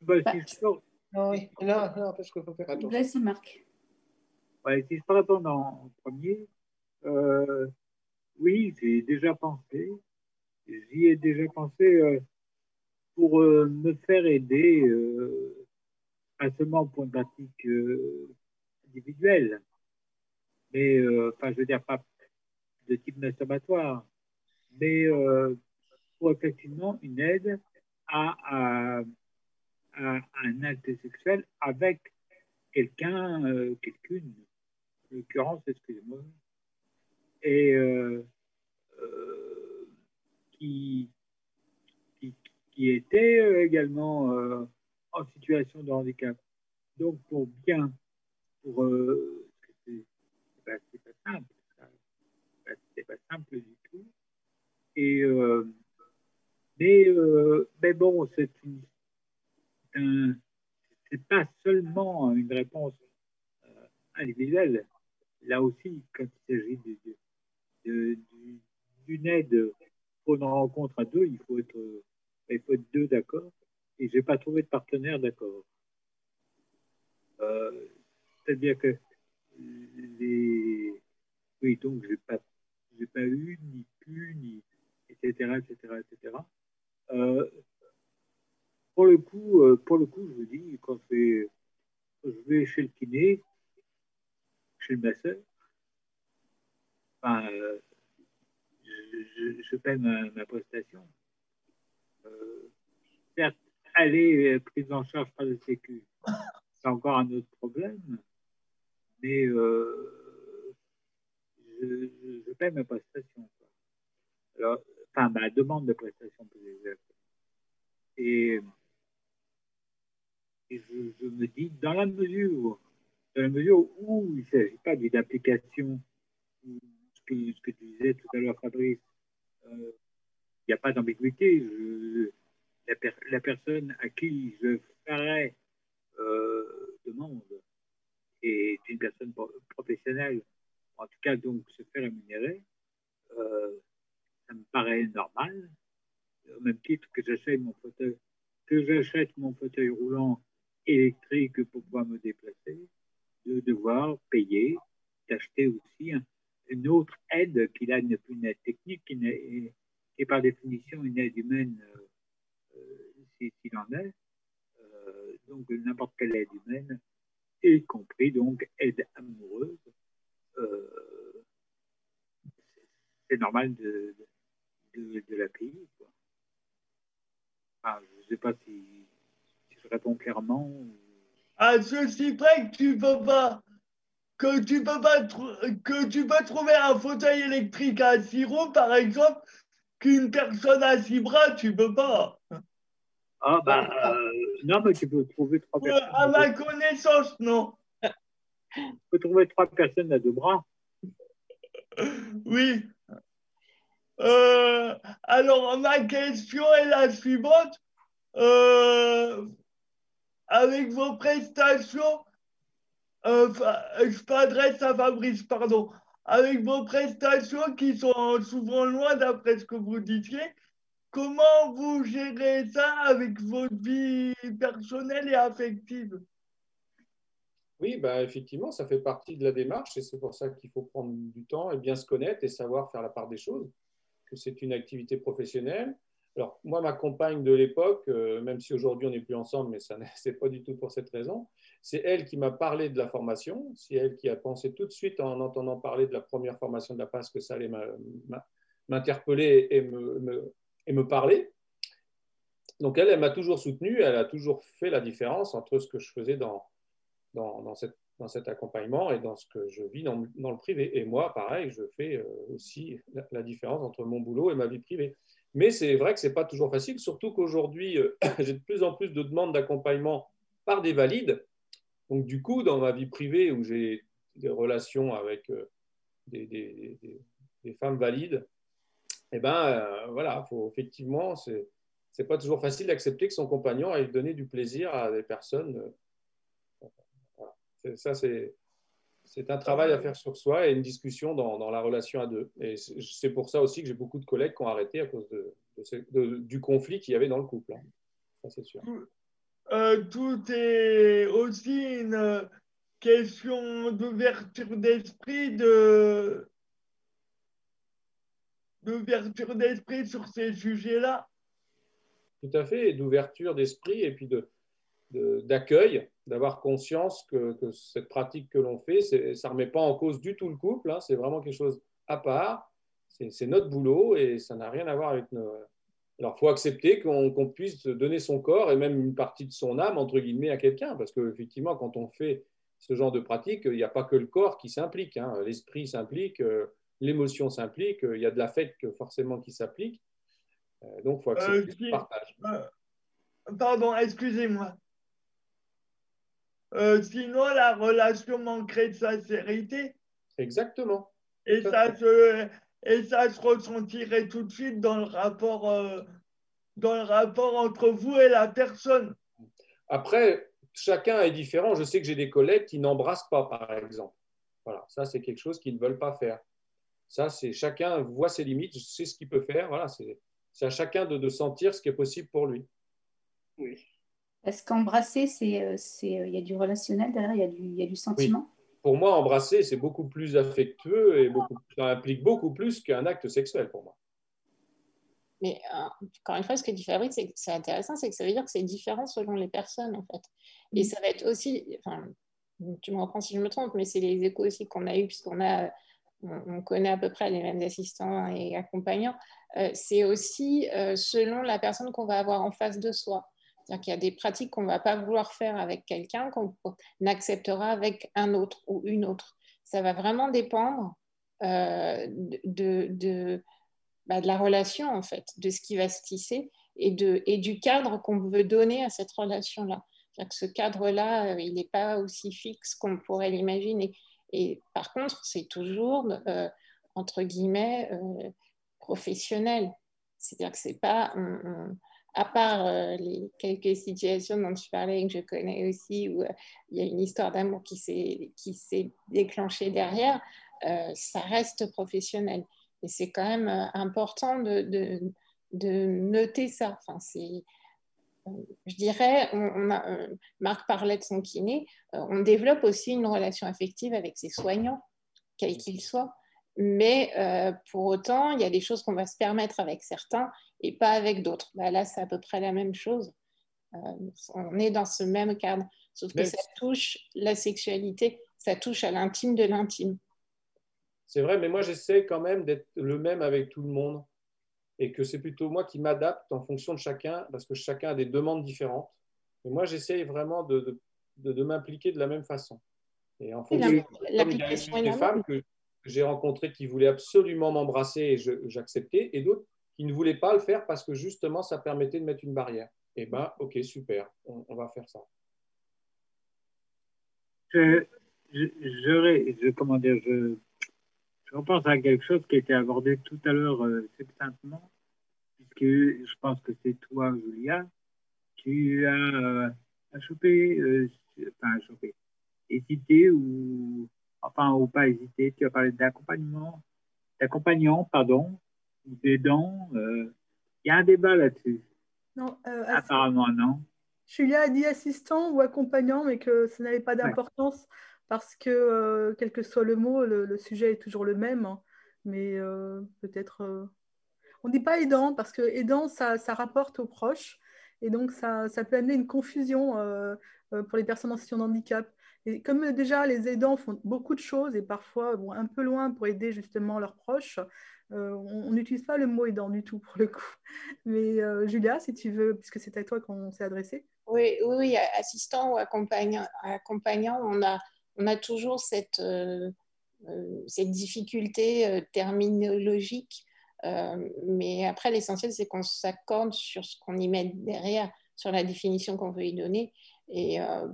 Speaker 6: Bah, si je peux-
Speaker 8: Non, oui, non, non, parce qu'il faut faire attention.
Speaker 10: Vas-y, Marc.
Speaker 6: Ouais, si je peux répondre en, en premier, euh, oui, j'ai déjà pensé. J'y ai déjà pensé euh, pour euh, me faire aider, euh, pas seulement pour une pratique euh, individuelle, mais, euh, enfin, je veux dire, pas de type masturbatoire, mais euh, pour effectivement une aide à, à, à un acte sexuel avec quelqu'un, euh, quelqu'une, en l'occurrence, excusez-moi, et euh, euh, qui, était également en situation de handicap. Donc, pour bien, pour. C'est pas, pas simple. C'est pas- simple du tout. Et, mais, mais bon, c'est une- un- c'est pas seulement une réponse euh, individuelle. Là aussi, quand il s'agit de- de- de- du- d'une aide pour une rencontre à deux, il faut être, euh, il faut être deux d'accord. Et j'ai pas trouvé de partenaire d'accord. Euh, C'est-à-dire que les, oui, donc j'ai pas, pas eu ni pu ni etc etc etc. Euh, pour le coup, euh, pour le coup, je vous dis quand je vais, je vais chez le kiné, chez le masseur, enfin, euh, je, je, paie ma, prestation. Euh, certes, euh, prise en charge par le Sécu. C'est encore un autre problème, mais je, paie ma prestation. Alors, enfin, ma demande de prestation plus exactement. Et, et je, me dis, dans la mesure, où il ne s'agit pas d'une application, ce que, tu disais tout à l'heure, Fabrice, euh, il n'y a pas d'ambiguïté. La, per- la personne à qui je ferai euh, demande est une personne pro- professionnelle, en tout cas donc se fait rémunérer, euh, ça me paraît normal, au même titre que j'achète mon fauteuil, que j'achète mon fauteuil roulant électrique pour pouvoir me déplacer, de devoir payer, d'acheter aussi un- une autre aide qui là n'est plus une aide technique, qui, est par définition une aide humaine, euh, euh, si- s'il en est. Euh, donc n'importe quelle aide humaine, y compris donc aide amoureuse. C'est normal de, de, la payer. quoi. Enfin, je ne sais pas si, réponds clairement.
Speaker 1: À ceci près que tu peux pas que tu peux pas que tu peux trouver un fauteuil électrique à six roues par exemple qu'une personne à six bras tu peux pas.
Speaker 6: Ah euh, non mais tu peux trouver trois personnes.
Speaker 1: à ma connaissance non.
Speaker 6: Tu peux trouver trois personnes à deux bras.
Speaker 1: Oui. Euh, alors, ma question est la suivante. Euh, avec vos prestations, euh, fa- je m'adresse à Fabrice, pardon. Avec vos prestations qui sont souvent loin d'après ce que vous disiez, comment vous gérez ça avec votre vie personnelle et affective?
Speaker 14: Oui, bah, effectivement, ça fait partie de la démarche et c'est pour ça qu'il faut prendre du temps et bien se connaître et savoir faire la part des choses. que c'est une activité professionnelle. Alors, moi, ma compagne de l'époque, euh, même si aujourd'hui on n'est plus ensemble, mais ce n'est pas du tout pour cette raison, c'est elle qui m'a parlé de la formation, c'est elle qui a pensé tout de suite en entendant parler de la première formation de la PAS que ça allait m'interpeller et me, parler. Donc, elle, elle m'a toujours soutenu, elle a toujours fait la différence entre ce que je faisais dans, dans, cet accompagnement et dans ce que je vis dans, le privé. Et moi, pareil, je fais euh, aussi la, différence entre mon boulot et ma vie privée. Mais c'est vrai que ce n'est pas toujours facile, surtout qu'aujourd'hui, euh, j'ai de plus en plus de demandes d'accompagnement par des valides. Donc, du coup, dans ma vie privée, où j'ai des relations avec euh, des, femmes valides, eh ben, voilà, faut, effectivement, c'est c'est pas toujours facile d'accepter que son compagnon aille donner du plaisir à des personnes. Ça, c'est, c'est un travail à faire sur soi et une discussion dans, dans la relation à deux. Et c'est pour ça aussi que j'ai beaucoup de collègues qui ont arrêté à cause de, de, de, du conflit qu'il y avait dans le couple. Hein. Ça, c'est sûr.
Speaker 1: Euh, tout est aussi une question d'ouverture d'esprit, de d'ouverture d'esprit sur ces sujets-là.
Speaker 14: Tout à fait, d'ouverture d'esprit et puis de, d'accueil, d'avoir conscience que, que, cette pratique que l'on fait, ça ne remet pas en cause du tout le couple, hein, c'est vraiment quelque chose à part, c'est notre boulot et ça n'a rien à voir avec nos... Alors, il faut accepter qu'on qu puisse donner son corps et même une partie de son âme, entre guillemets, à quelqu'un, parce qu'effectivement, quand on fait ce genre de pratique, il n'y a pas que le corps qui s'implique, hein. l'esprit s'implique, euh, l'émotion s'implique, il y a de la fête forcément qui s'applique. Euh, donc, il faut accepter
Speaker 1: euh,
Speaker 14: le partage.
Speaker 1: Pardon, excusez-moi. Euh, sinon, la relation manquerait de sincérité.
Speaker 14: Exactement.
Speaker 1: Et ça, se, et ça se ressentirait tout de suite dans le rapport, euh, dans le rapport entre vous et la personne.
Speaker 14: Après, chacun est différent. Je sais que j'ai des collègues qui n'embrassent pas, par exemple. Voilà, ça, c'est quelque chose qu'ils ne veulent pas faire. Ça, c'est chacun voit ses limites, sait ce qu'il peut faire. Voilà, c'est c'est à chacun de, de, sentir ce qui est possible pour lui.
Speaker 10: Oui. Est-ce qu'embrasser, c'est, c'est, il y a du relationnel derrière, il y a du, il y a du sentiment?
Speaker 14: Oui. Pour moi, embrasser, c'est beaucoup plus affectueux et beaucoup, ça implique beaucoup plus qu'un acte sexuel pour moi.
Speaker 12: Mais euh, encore une fois, ce que dit Fabrice, c'est, c'est intéressant, c'est que ça veut dire que c'est différent selon les personnes, en fait. Et ça va être aussi, enfin, tu me reprends si je me trompe, mais c'est les échos aussi qu'on a eu, puisqu'on a on connaît à peu près les mêmes assistants et accompagnants, euh, c'est aussi euh, selon la personne qu'on va avoir en face de soi. Qu'il y a des pratiques qu'on ne va pas vouloir faire avec quelqu'un, qu'on acceptera avec un autre ou une autre. Ça va vraiment dépendre euh, de, de, bah, de, la relation, en fait, de ce qui va se tisser et, de, et du cadre qu'on veut donner à cette relation-là. Que ce cadre-là, il n'est pas aussi fixe qu'on pourrait l'imaginer. Et par contre, c'est toujours, euh, entre guillemets, euh, professionnel. C'est-à-dire que c'est pas, à part euh, les quelques situations dont tu parlais et que je connais aussi, où euh, il y a une histoire d'amour qui s'est déclenchée derrière, euh, ça reste professionnel. Et c'est quand même important de, de, noter ça. Enfin, je dirais, Marc parlait de son kiné, on développe aussi une relation affective avec ses soignants, quels qu'ils soient. Mais euh, pour autant, il y a des choses qu'on va se permettre avec certains et pas avec d'autres. Bah, là, c'est à peu près la même chose. Euh, on est dans ce même cadre, sauf mais que ça touche la sexualité, ça touche à l'intime de l'intime.
Speaker 14: C'est vrai, mais moi, j'essaie quand même d'être le même avec tout le monde et que c'est plutôt moi qui m'adapte en fonction de chacun, parce que chacun a des demandes différentes. Et moi, j'essaye vraiment de, de, de m'impliquer de la même façon. Et en fonction, des femmes que j'ai rencontrées qui voulaient absolument m'embrasser et j'acceptais, et d'autres qui ne voulaient pas le faire parce que justement, ça permettait de mettre une barrière. Et bien, ok, super, on, va faire ça.
Speaker 6: Je, comment dire, je, je repense à quelque chose qui a été abordé tout à l'heure euh, succinctement, puisque je pense que c'est toi, Julia, tu as, euh, chopé, euh, enfin, chopé, hésité ou, enfin, ou pas hésité, tu as parlé d'accompagnement, d'accompagnant, pardon, ou d'aidant. Il y a un débat là-dessus.
Speaker 11: Non,
Speaker 6: apparemment, non.
Speaker 11: Julia a dit assistant ou accompagnant, mais que ça n'avait pas d'importance. Ouais parce que, euh, quel que soit le mot, le, le, sujet est toujours le même. Hein, mais euh, peut-être. Euh... on ne dit pas aidant parce que aidant, ça, ça rapporte aux proches. Et donc, ça, ça peut amener une confusion euh, euh, pour les personnes en situation de handicap. Comme déjà les aidants font beaucoup de choses et parfois vont un peu loin pour aider justement leurs proches, euh, on n'utilise pas le mot aidant du tout pour le coup. Mais Julia, si tu veux, puisque c'est à toi qu'on s'est adressé.
Speaker 12: Oui, oui, assistant ou accompagnant, accompagnant on, a, on a toujours cette, cette difficulté terminologique euh, mais après, l'essentiel, c'est qu'on s'accorde sur ce qu'on y met derrière, sur la définition qu'on veut y donner. Et euh,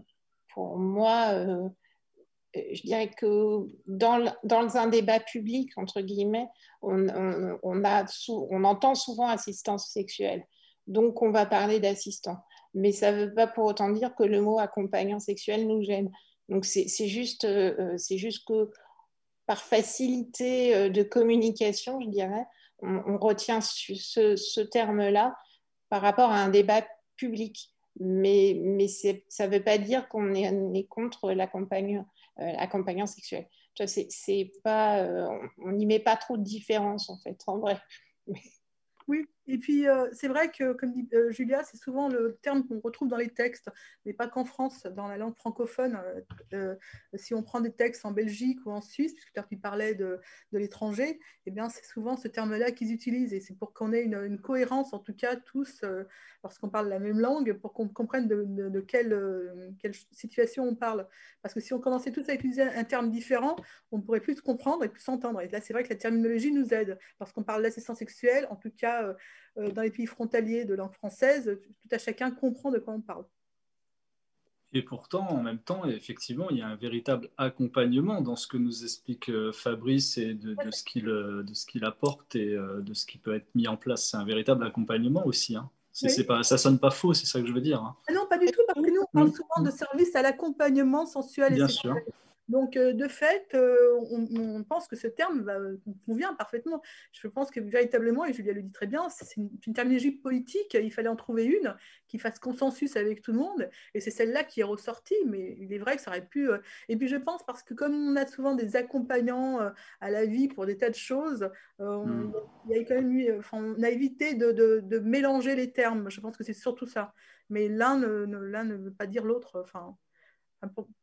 Speaker 12: pour moi, euh, je dirais que dans, dans, un débat public, entre guillemets, on, a on entend souvent assistance sexuelle. Donc, on va parler d'assistant. Mais ça ne veut pas pour autant dire que le mot accompagnant sexuel nous gêne. Donc, c'est juste, c'est juste que par facilité de communication, je dirais, on, retient ce, terme-là par rapport à un débat public. Mais, mais ça ne veut pas dire qu'on est, contre l'accompagnant euh, sexuel. C'est pas, euh, on n'y met pas trop de différence, en fait, en vrai.
Speaker 11: Oui, et puis euh, c'est vrai que, comme dit euh, Julia, c'est souvent le terme qu'on retrouve dans les textes, mais pas qu'en France, dans la langue francophone. Euh, si on prend des textes en Belgique ou en Suisse, puisque tu parlais de, de l'étranger, eh bien c'est souvent ce terme-là qu'ils utilisent, et c'est pour qu'on ait une, cohérence, en tout cas tous, lorsqu'on parle la même langue, pour qu'on comprenne de, quelle, quelle, situation on parle. Parce que si on commençait tous à utiliser un terme différent, on pourrait plus se comprendre et plus s'entendre. Et là, c'est vrai que la terminologie nous aide, lorsqu'on parle d'assistance sexuelle, en tout cas dans les pays frontaliers de langue française, tout à chacun comprend de quoi on parle.
Speaker 13: Et pourtant, en même temps, effectivement, il y a un véritable accompagnement dans ce que nous explique euh, Fabrice et de, ce qu'il apporte et de ce qui peut être mis en place. C'est un véritable accompagnement aussi. Hein. Pas, ça sonne pas faux, c'est ça que je veux dire. Hein.
Speaker 11: Ah non, pas du tout, parce que nous, on parle souvent de service à l'accompagnement sensuel et
Speaker 13: Bien. Sûr.
Speaker 11: Donc, euh, de fait, euh, on, pense que ce terme va, convient parfaitement. Je pense que véritablement, et Julia le dit très bien, c'est une, terminologie politique. Il fallait en trouver une qui fasse consensus avec tout le monde. Et c'est celle-là qui est ressortie. Mais il est vrai que ça aurait pu. Euh, et puis, je pense parce que comme on a souvent des accompagnants à la vie pour des tas de choses, on, il y a quand même eu, on a évité de, mélanger les termes. Je pense que c'est surtout ça. Mais l'un ne, ne, ne veut pas dire l'autre. Enfin,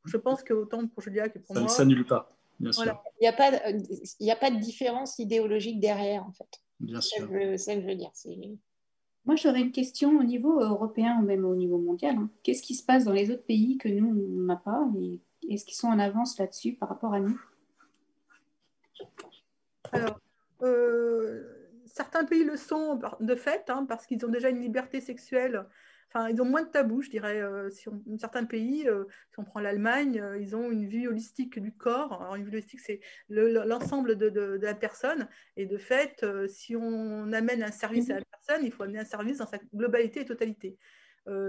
Speaker 11: je pense qu'autant pour Julia que pour
Speaker 13: ça
Speaker 11: moi.
Speaker 13: Ça s'annule pas, bien sûr.
Speaker 12: Il n'y a, pas, il a pas de différence idéologique derrière, en fait.
Speaker 13: Bien sûr.
Speaker 12: C'est ça que je veux dire.
Speaker 10: Moi, j'aurais une question au niveau européen ou même au niveau mondial. Hein. Qu'est-ce qui se passe dans les autres pays que nous, on n'a pas et est-ce qu'ils sont en avance là-dessus par rapport à nous?
Speaker 11: Alors, euh, certains pays le sont de fait, hein, parce qu'ils ont déjà une liberté sexuelle Ils ont moins de tabous, je dirais. Euh, si on, certains pays, euh, si on prend l'Allemagne, euh, ils ont une vue holistique du corps. Une vue holistique, c'est l'ensemble de, la personne. Et de fait, si on amène un service à la personne, il faut amener un service dans sa globalité et totalité.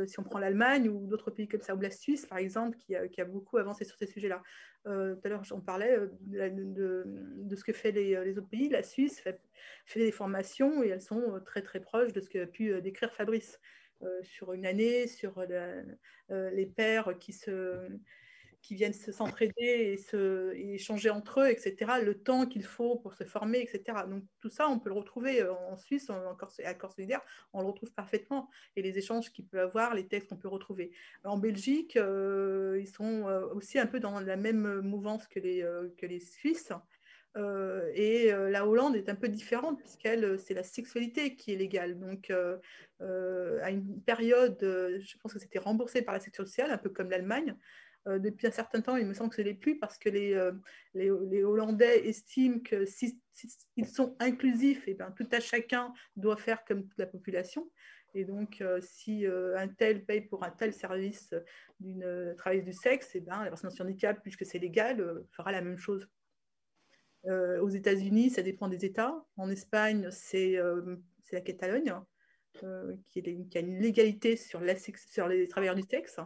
Speaker 11: si on prend l'Allemagne ou d'autres pays comme ça, ou la Suisse, par exemple, qui a, beaucoup avancé sur ces sujets-là. tout à l'heure, on parlait de, ce que fait les, autres pays. La Suisse fait, fait, des formations et elles sont très, très proches de ce qu'a pu décrire Fabrice. Euh, sur une année, sur euh, les pères qui, se, qui viennent s'entraider et, se, échanger entre eux, etc., le temps qu'il faut pour se former, etc. Donc tout ça, on peut le retrouver euh, en Suisse, en Corse, à Corse solidaire, on le retrouve parfaitement. Et les échanges qu'il peut avoir, les textes qu'on peut retrouver. En Belgique, ils sont aussi un peu dans la même mouvance que les, que les Suisses. Euh, et euh, la Hollande est un peu différente puisqu'elle, euh, c'est la sexualité qui est légale. Donc, à une période, je pense que c'était remboursé par la sécurité sociale, un peu comme l'Allemagne. depuis un certain temps, il me semble que ce n'est plus parce que les, les, Hollandais estiment que s'ils si, sont inclusifs, et eh bien, tout à chacun doit faire comme toute la population. Et donc, si un tel paye pour un tel service d'une travailleuse du sexe, et eh bien, la personne handicap, puisque c'est légal, fera la même chose. Euh, aux États-Unis, ça dépend des États. En Espagne, c'est euh, la Catalogne euh, qui, a une légalité sur, sur les travailleurs du sexe.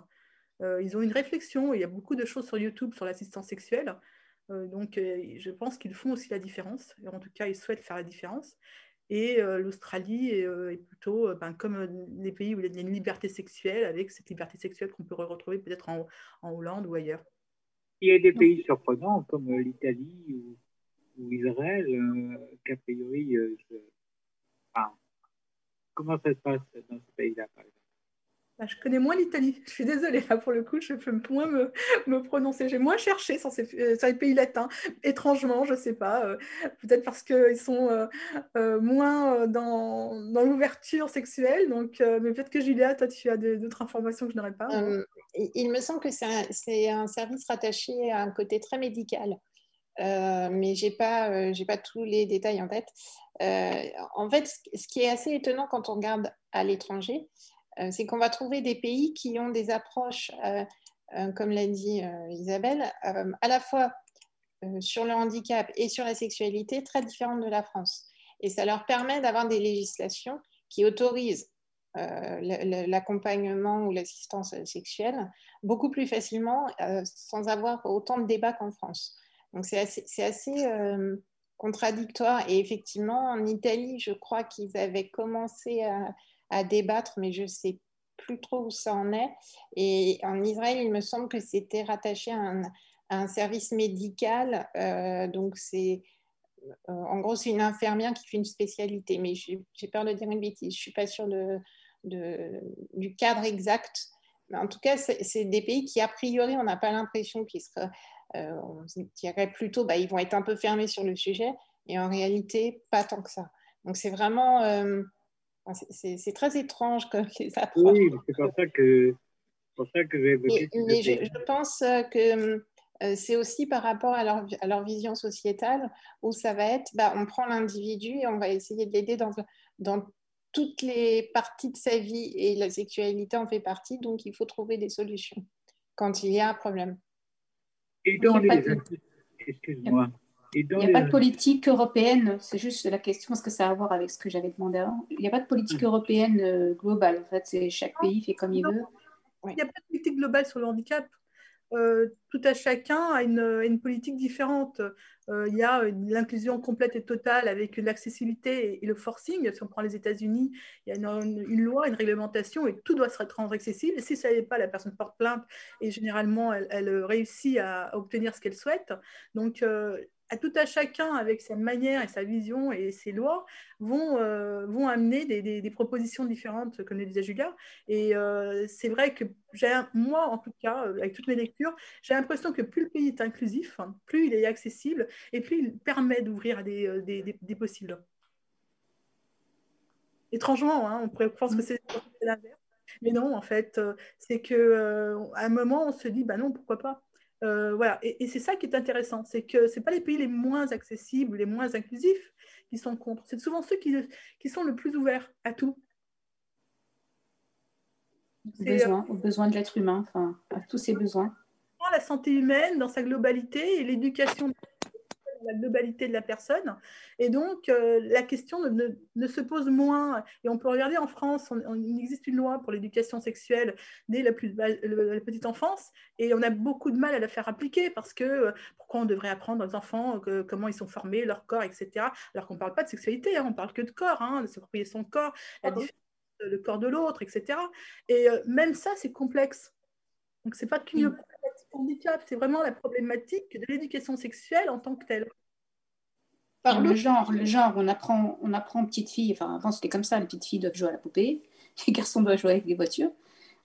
Speaker 11: ils ont une réflexion, il y a beaucoup de choses sur YouTube sur l'assistance sexuelle. donc, je pense qu'ils font aussi la différence. En tout cas, ils souhaitent faire la différence. Et l'Australie est, plutôt ben, comme les pays où il y a une liberté sexuelle, avec cette liberté sexuelle qu'on peut retrouver peut-être en, en, Hollande ou ailleurs.
Speaker 6: Il y a des pays surprenants comme l'Italie ou ou Israël, euh, qu'a priori, euh, enfin, comment ça se passe dans ce pays-là, par exemple?
Speaker 11: Bah, je connais moins l'Italie. Je suis désolée, là, pour le coup, je peux moins me, me prononcer. J'ai moins cherché sur, ces, euh, sur les pays latins, étrangement, je ne sais pas. euh, Peut-être parce qu'ils sont euh, euh, moins dans, dans l'ouverture sexuelle. Donc, euh, mais peut-être que Julia, toi, tu as d'autres informations que je n'aurais pas.
Speaker 12: Euh, il me semble que c'est un, c'est un service rattaché à un côté très médical, Euh, mais je n'ai pas, euh, pas tous les détails en tête. Euh, en fait, ce qui est assez étonnant quand on regarde à l'étranger, c'est qu'on va trouver des pays qui ont des approches, comme l'a dit Isabelle, à la fois sur le handicap et sur la sexualité très différentes de la France. Et ça leur permet d'avoir des législations qui autorisent l'accompagnement ou l'assistance sexuelle beaucoup plus facilement sans avoir autant de débats qu'en France. Donc c'est assez, euh, contradictoire. Et effectivement, en Italie, je crois qu'ils avaient commencé à, débattre, mais je ne sais plus trop où ça en est. Et en Israël, il me semble que c'était rattaché à un, service médical. Euh, donc c'est euh, en gros, c'est une infirmière qui fait une spécialité, mais j'ai peur de dire une bêtise. Je ne suis pas sûre de, du cadre exact. Mais en tout cas, c'est c'est des pays qui, a priori, on n'a pas l'impression qu'ils seraient. Euh, on dirait plutôt, bah, ils vont être un peu fermés sur le sujet, et en réalité, pas tant que ça. Donc, c'est vraiment. euh, c'est- très étrange comme les approches.
Speaker 6: Oui, c'est pour ça que, pour ça que j'ai évoqué.
Speaker 12: Mais, je, pense que euh, c'est aussi par rapport à leur, à leur vision sociétale où ça va être, bah, on prend l'individu et on va essayer de l'aider dans, dans toutes les parties de sa vie et la sexualité en fait partie, donc il faut trouver des solutions quand il y a un problème.
Speaker 6: Et dans
Speaker 10: Il
Speaker 6: les...
Speaker 10: de-
Speaker 6: Excuse-moi.
Speaker 10: N'y a
Speaker 6: les-
Speaker 10: pas de politique européenne, c'est juste la question, parce que ça a à voir avec ce que j'avais demandé avant. Il n'y a pas de politique européenne euh, globale. En fait, c'est chaque pays fait comme il veut.
Speaker 11: Il n'y a pas de politique globale sur le handicap. Euh, tout à chacun a une, politique différente. Euh, il y a l'inclusion complète et totale avec l'accessibilité et, le forcing. Si on prend les États-Unis, il y a une, loi, une réglementation et tout doit se rendre accessible. Si ça n'est pas, la personne porte plainte et généralement elle, réussit à, à obtenir ce qu'elle souhaite. Donc, euh, à tout à chacun, avec sa manière et sa vision et ses lois, vont, euh, vont amener des, propositions différentes, comme le disait Julia. Et euh, c'est vrai que moi, en tout cas, euh, avec toutes mes lectures, j'ai l'impression que plus le pays est inclusif, hein, plus il est accessible et plus il permet d'ouvrir des, des, possibles. Étrangement, hein, on pourrait penser que c'est l'inverse. Mais non, en fait, c'est que euh, à un moment, on se dit, bah non, pourquoi pas Euh, voilà. Et, et c'est ça qui est intéressant, c'est que c'est pas les pays les moins accessibles, les moins inclusifs qui sont contre. C'est souvent ceux qui, qui sont le plus ouverts à tout.
Speaker 10: Aux
Speaker 11: C'est,
Speaker 10: besoins, aux besoins de l'être humain, enfin, à tous ses besoins.
Speaker 11: la santé humaine dans sa globalité et l'éducation la globalité de la personne. Et donc, euh, la question ne, ne- ne se pose moins. Et on peut regarder en France, on- on- il existe une loi pour l'éducation sexuelle dès la, plus, la petite enfance, et on a beaucoup de mal à la faire appliquer parce que euh, pourquoi on devrait apprendre aux enfants que- comment ils sont formés, leur corps, etc. Alors qu'on ne parle pas de sexualité, hein, on parle que de corps, hein, de s'approprier son corps, la différence, le corps de l'autre, etc. Et euh, même ça, c'est complexe. Donc, ce n'est pas qu'une problématique handicap, c'est vraiment la problématique de l'éducation sexuelle en tant que telle.
Speaker 10: Le genre, le genre, on apprend, on apprend aux petites filles, enfin avant c'était comme ça, les petites filles doivent jouer à la poupée, les garçons doivent jouer avec des voitures.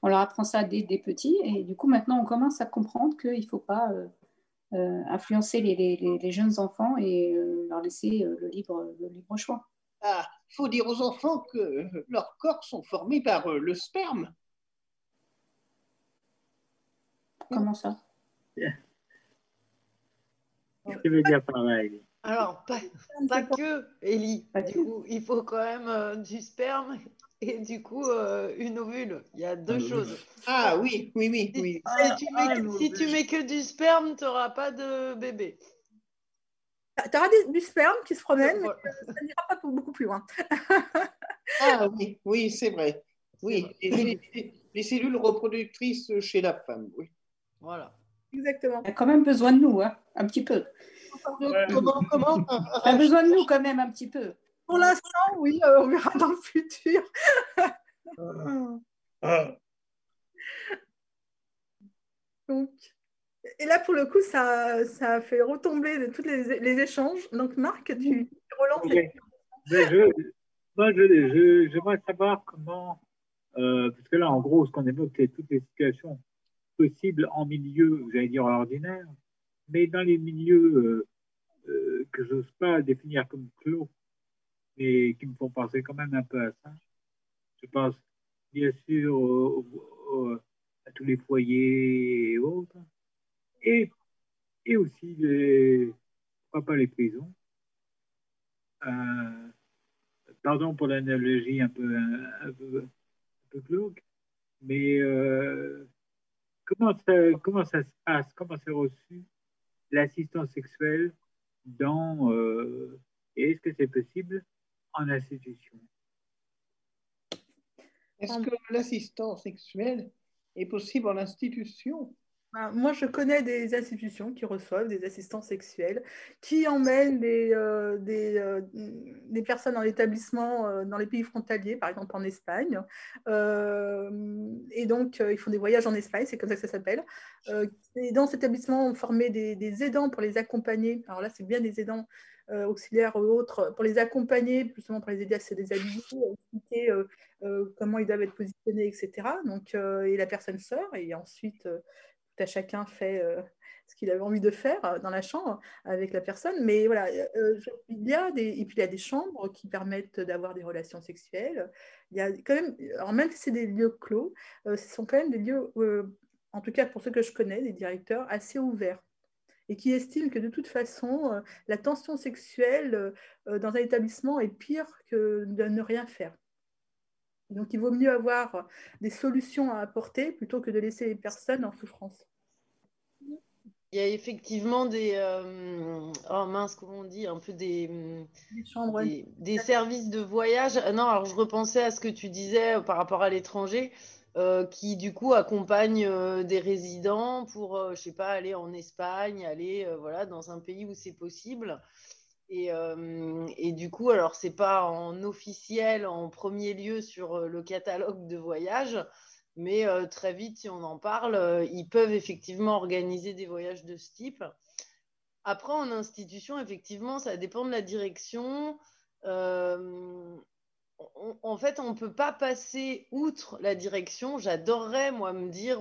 Speaker 10: On leur apprend ça dès des petits et du coup maintenant on commence à comprendre qu'il ne faut pas euh, euh, influencer les, les- les- les jeunes enfants et euh, leur laisser euh, le, libre, le libre choix.
Speaker 8: Ah, faut dire aux enfants que leurs corps sont formés par euh, le sperme.
Speaker 10: Comment ça?
Speaker 6: Je veux dire pareil.
Speaker 7: Alors, pas, pas que, Ellie. Du coup, il faut quand même euh, du sperme et du coup euh, une ovule. Il y a deux choses.
Speaker 8: Ah oui, oui, oui, oui.
Speaker 7: Si, tu mets, que- si tu mets que du sperme, tu n'auras pas de bébé.
Speaker 11: Tu auras du sperme qui se promène, mais ça n'ira pas beaucoup plus loin.
Speaker 8: Ah oui, oui, c'est vrai. Oui, les- les cellules reproductrices chez la femme, oui.
Speaker 7: Voilà.
Speaker 11: Exactement.
Speaker 10: Elle a quand même besoin de nous, hein, un petit peu.
Speaker 8: Comment, comment
Speaker 10: Elle a besoin de nous quand même un petit peu.
Speaker 11: Pour l'instant, oui, euh, on verra dans le futur. Donc, et là, pour le coup, ça, ça a fait retomber de tous les, les échanges. Donc, Marc, tu, tu relances les...
Speaker 6: Je, je- Moi, je- j'aimerais savoir comment, euh, parce que là, en gros, ce qu'on évoque, c'est toutes les situations possibles en milieu, j'allais dire ordinaire, mais dans les milieux euh, euh, que j'ose pas définir comme clos, mais qui me font penser quand même un peu à ça. Je pense bien sûr à tous les foyers et autres, et, et aussi les, pourquoi pas les prisons. Euh, pardon pour l'analogie un peu, un, peu, un peu glauque, mais euh, comment, ça, se passe, comment c'est reçu l'assistance sexuelle dans, euh, et est-ce que c'est possible en institution?
Speaker 8: Est-ce que l'assistance sexuelle est possible en institution?
Speaker 11: Moi, je connais des institutions qui reçoivent des assistants sexuels, qui emmènent des, euh, euh, des personnes en établissement euh, dans les pays frontaliers, par exemple en Espagne. Et donc, ils font des voyages en Espagne, c'est comme ça que ça s'appelle. Et dans cet établissement, on formait des, des aidants pour les accompagner. Alors là, c'est bien des aidants auxiliaires ou autres, pour les accompagner, justement pour les aider à se déshabiller, à expliquer comment ils doivent être positionnés, etc. Donc, et la personne sort, et ensuite, chacun fait euh, ce qu'il avait envie de faire euh, dans la chambre avec la personne. Mais voilà, euh, il y a des, et puis il y a des chambres qui permettent d'avoir des relations sexuelles. Il y a quand même, alors même si c'est des lieux clos, ce sont quand même des lieux, en tout cas pour ceux que je connais, des directeurs assez ouverts et qui estiment que de toute façon, la tension sexuelle dans un établissement est pire que de ne rien faire. Donc, il vaut mieux avoir des solutions à apporter plutôt que de laisser les personnes en souffrance.
Speaker 7: Il y a effectivement des. euh, oh mince, comment on dit Un peu des.
Speaker 11: Des chambres.
Speaker 7: Des, des services de voyage. Ah Non, alors je repensais à ce que tu disais euh, par rapport à l'étranger, euh, qui du coup accompagnent euh, des résidents pour, euh, je sais pas, aller en Espagne, aller voilà, dans un pays où c'est possible. Et, euh, et du coup, alors c'est pas en officiel en premier lieu sur euh, le catalogue de voyage, mais euh, très vite, si on en parle, ils peuvent effectivement organiser des voyages de ce type. Après, en institution, effectivement, ça dépend de la direction. On- en fait, on ne peut pas passer outre la direction. J'adorerais, moi, me dire,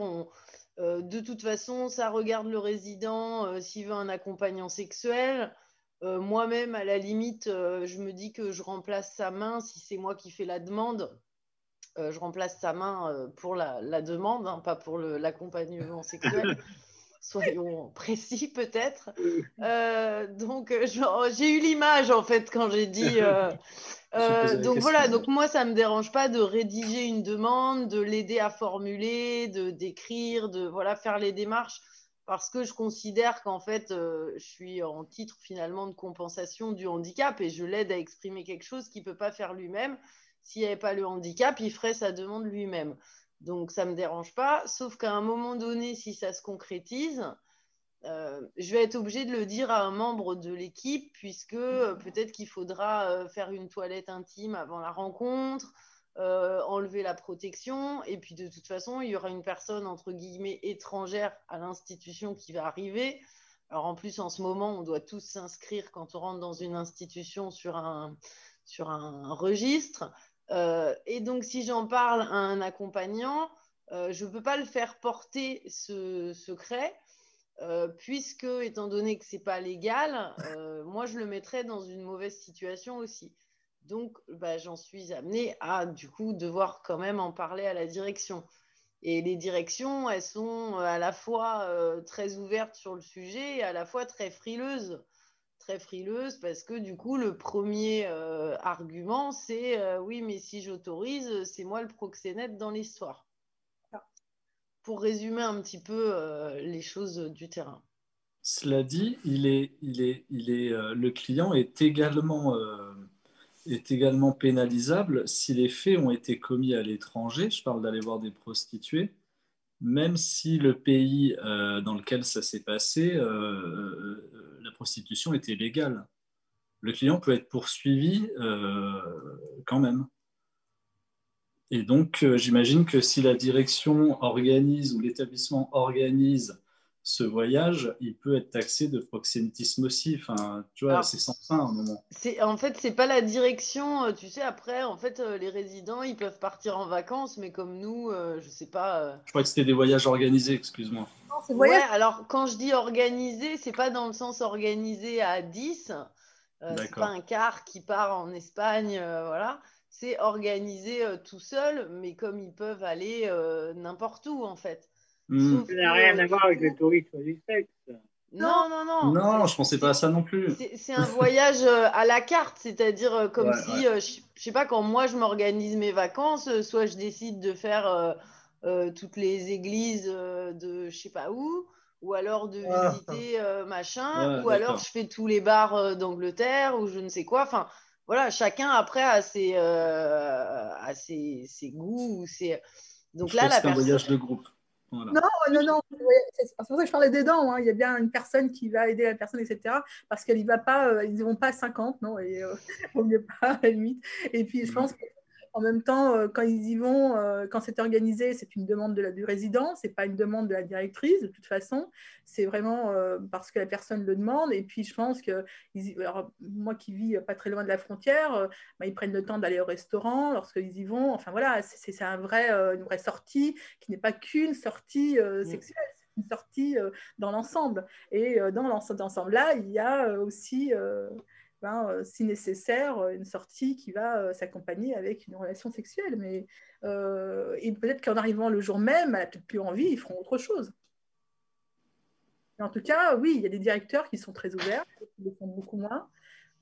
Speaker 7: de toute façon, ça regarde le résident s'il veut un accompagnant sexuel. Euh, Moi-même, à la limite, euh, je me dis que je remplace sa main si c'est moi qui fais la demande. Euh, je remplace sa main pour la, la demande, hein, pas pour l'accompagnement sexuel. Soyons précis peut-être. Donc, j'ai eu l'image en fait quand j'ai dit. donc voilà, donc moi ça me dérange pas de rédiger une demande, de l'aider à formuler, de d'écrire, de voilà faire les démarches parce que je considère qu'en fait euh, je suis en titre finalement de compensation du handicap et je l'aide à exprimer quelque chose qu'il peut pas faire lui-même. S'il n'y avait pas le handicap, il ferait sa demande lui-même. Donc ça me dérange pas, sauf qu'à un moment donné, si ça se concrétise, euh, je vais être obligée de le dire à un membre de l'équipe, puisque euh, peut-être qu'il faudra faire une toilette intime avant la rencontre, euh, enlever la protection, et puis de toute façon, il y aura une personne, entre guillemets, étrangère à l'institution qui va arriver. Alors en plus, en ce moment, on doit tous s'inscrire quand on rentre dans une institution sur un, sur un registre. Euh, et donc, si j'en parle à un accompagnant, euh, je ne peux pas le faire porter ce secret, puisque, étant donné que ce n'est pas légal, moi, je le mettrais dans une mauvaise situation aussi. Donc, bah, j'en suis amenée à, du coup, devoir quand même en parler à la direction. Et les directions, elles sont à la fois euh, très ouvertes sur le sujet et à la fois très frileuses très frileuse parce que du coup, le premier euh, argument, c'est euh, oui, mais si j'autorise, c'est moi le proxénète dans l'histoire. Pour résumer un petit peu euh, les choses du terrain.
Speaker 13: Cela dit, il est, il est, il est, euh, le client est également, euh, est également pénalisable si les faits ont été commis à l'étranger. Je parle d'aller voir des prostituées, même si le pays euh, dans lequel ça s'est passé, euh, euh, la prostitution était légale. Le client peut être poursuivi quand même. Et donc, j'imagine que si la direction organise ou l'établissement organise ce voyage, il peut être taxé de proxénétisme aussi. Enfin, tu vois, c'est sans fin à un moment.
Speaker 7: C'est en fait c'est pas la direction, euh, tu sais après en fait euh, les résidents ils peuvent partir en vacances mais comme nous euh, je sais pas euh,
Speaker 13: Je crois que c'était des voyages organisés, excuse-moi.
Speaker 7: Ouais, alors quand je dis organisé, c'est pas dans le sens organisé à 10, euh, c'est pas un car qui part en Espagne, euh, voilà, c'est organisé euh, tout seul, mais comme ils peuvent aller euh, n'importe où en fait.
Speaker 13: Hmm.
Speaker 6: Ça n'a rien à voir avec le tourisme du sexe.
Speaker 7: Non, non, non.
Speaker 13: Non, je pensais pas à ça non plus.
Speaker 7: C'est un voyage euh, à la carte, c'est-à-dire euh, comme
Speaker 13: Ouais,
Speaker 7: si, euh, je je sais pas, quand moi je m'organise mes vacances, soit je décide de faire euh, euh, toutes les églises euh, de je sais pas où, ou alors de
Speaker 1: Ah.
Speaker 7: visiter euh, machin,
Speaker 1: Ouais,
Speaker 7: ou alors je fais tous les bars euh, d'Angleterre, ou je ne sais quoi. Enfin, voilà, chacun après a ses, euh, a ses, ses goûts. ses... Donc
Speaker 13: Je
Speaker 7: là, la
Speaker 13: c'était un
Speaker 7: personne.
Speaker 13: voyage de groupe. Voilà.
Speaker 11: Non, non, non. C'est pour ça que je parlais des dents. hein. Il y a bien une personne qui va aider la personne, etc. Parce qu'elle y va pas, euh, ils ne vont pas à 50, non Et euh, vaut mieux pas, à la limite. Et puis, je pense qu'en même temps, euh, quand ils y vont, euh, quand c'est organisé, c'est une demande de la, du résident, c'est pas une demande de la directrice, de toute façon. C'est vraiment euh, parce que la personne le demande. Et puis, je pense que ils y- alors, moi qui vis pas très loin de la frontière, bah, ils prennent le temps d'aller au restaurant lorsqu'ils y vont. Enfin, voilà, c'est un vrai, une vraie sortie qui n'est pas qu'une sortie euh, sexuelle, c'est une sortie dans l'ensemble. Et dans l'ensemble ensemble-là, il y a aussi, ben, euh, si nécessaire, euh, une sortie qui va euh, s'accompagner avec une relation sexuelle. Mais et peut-être qu'en arrivant le jour même, peut-être plus envie, ils feront autre chose. En tout cas, oui, il y a des directeurs qui sont très ouverts, qui le font beaucoup moins.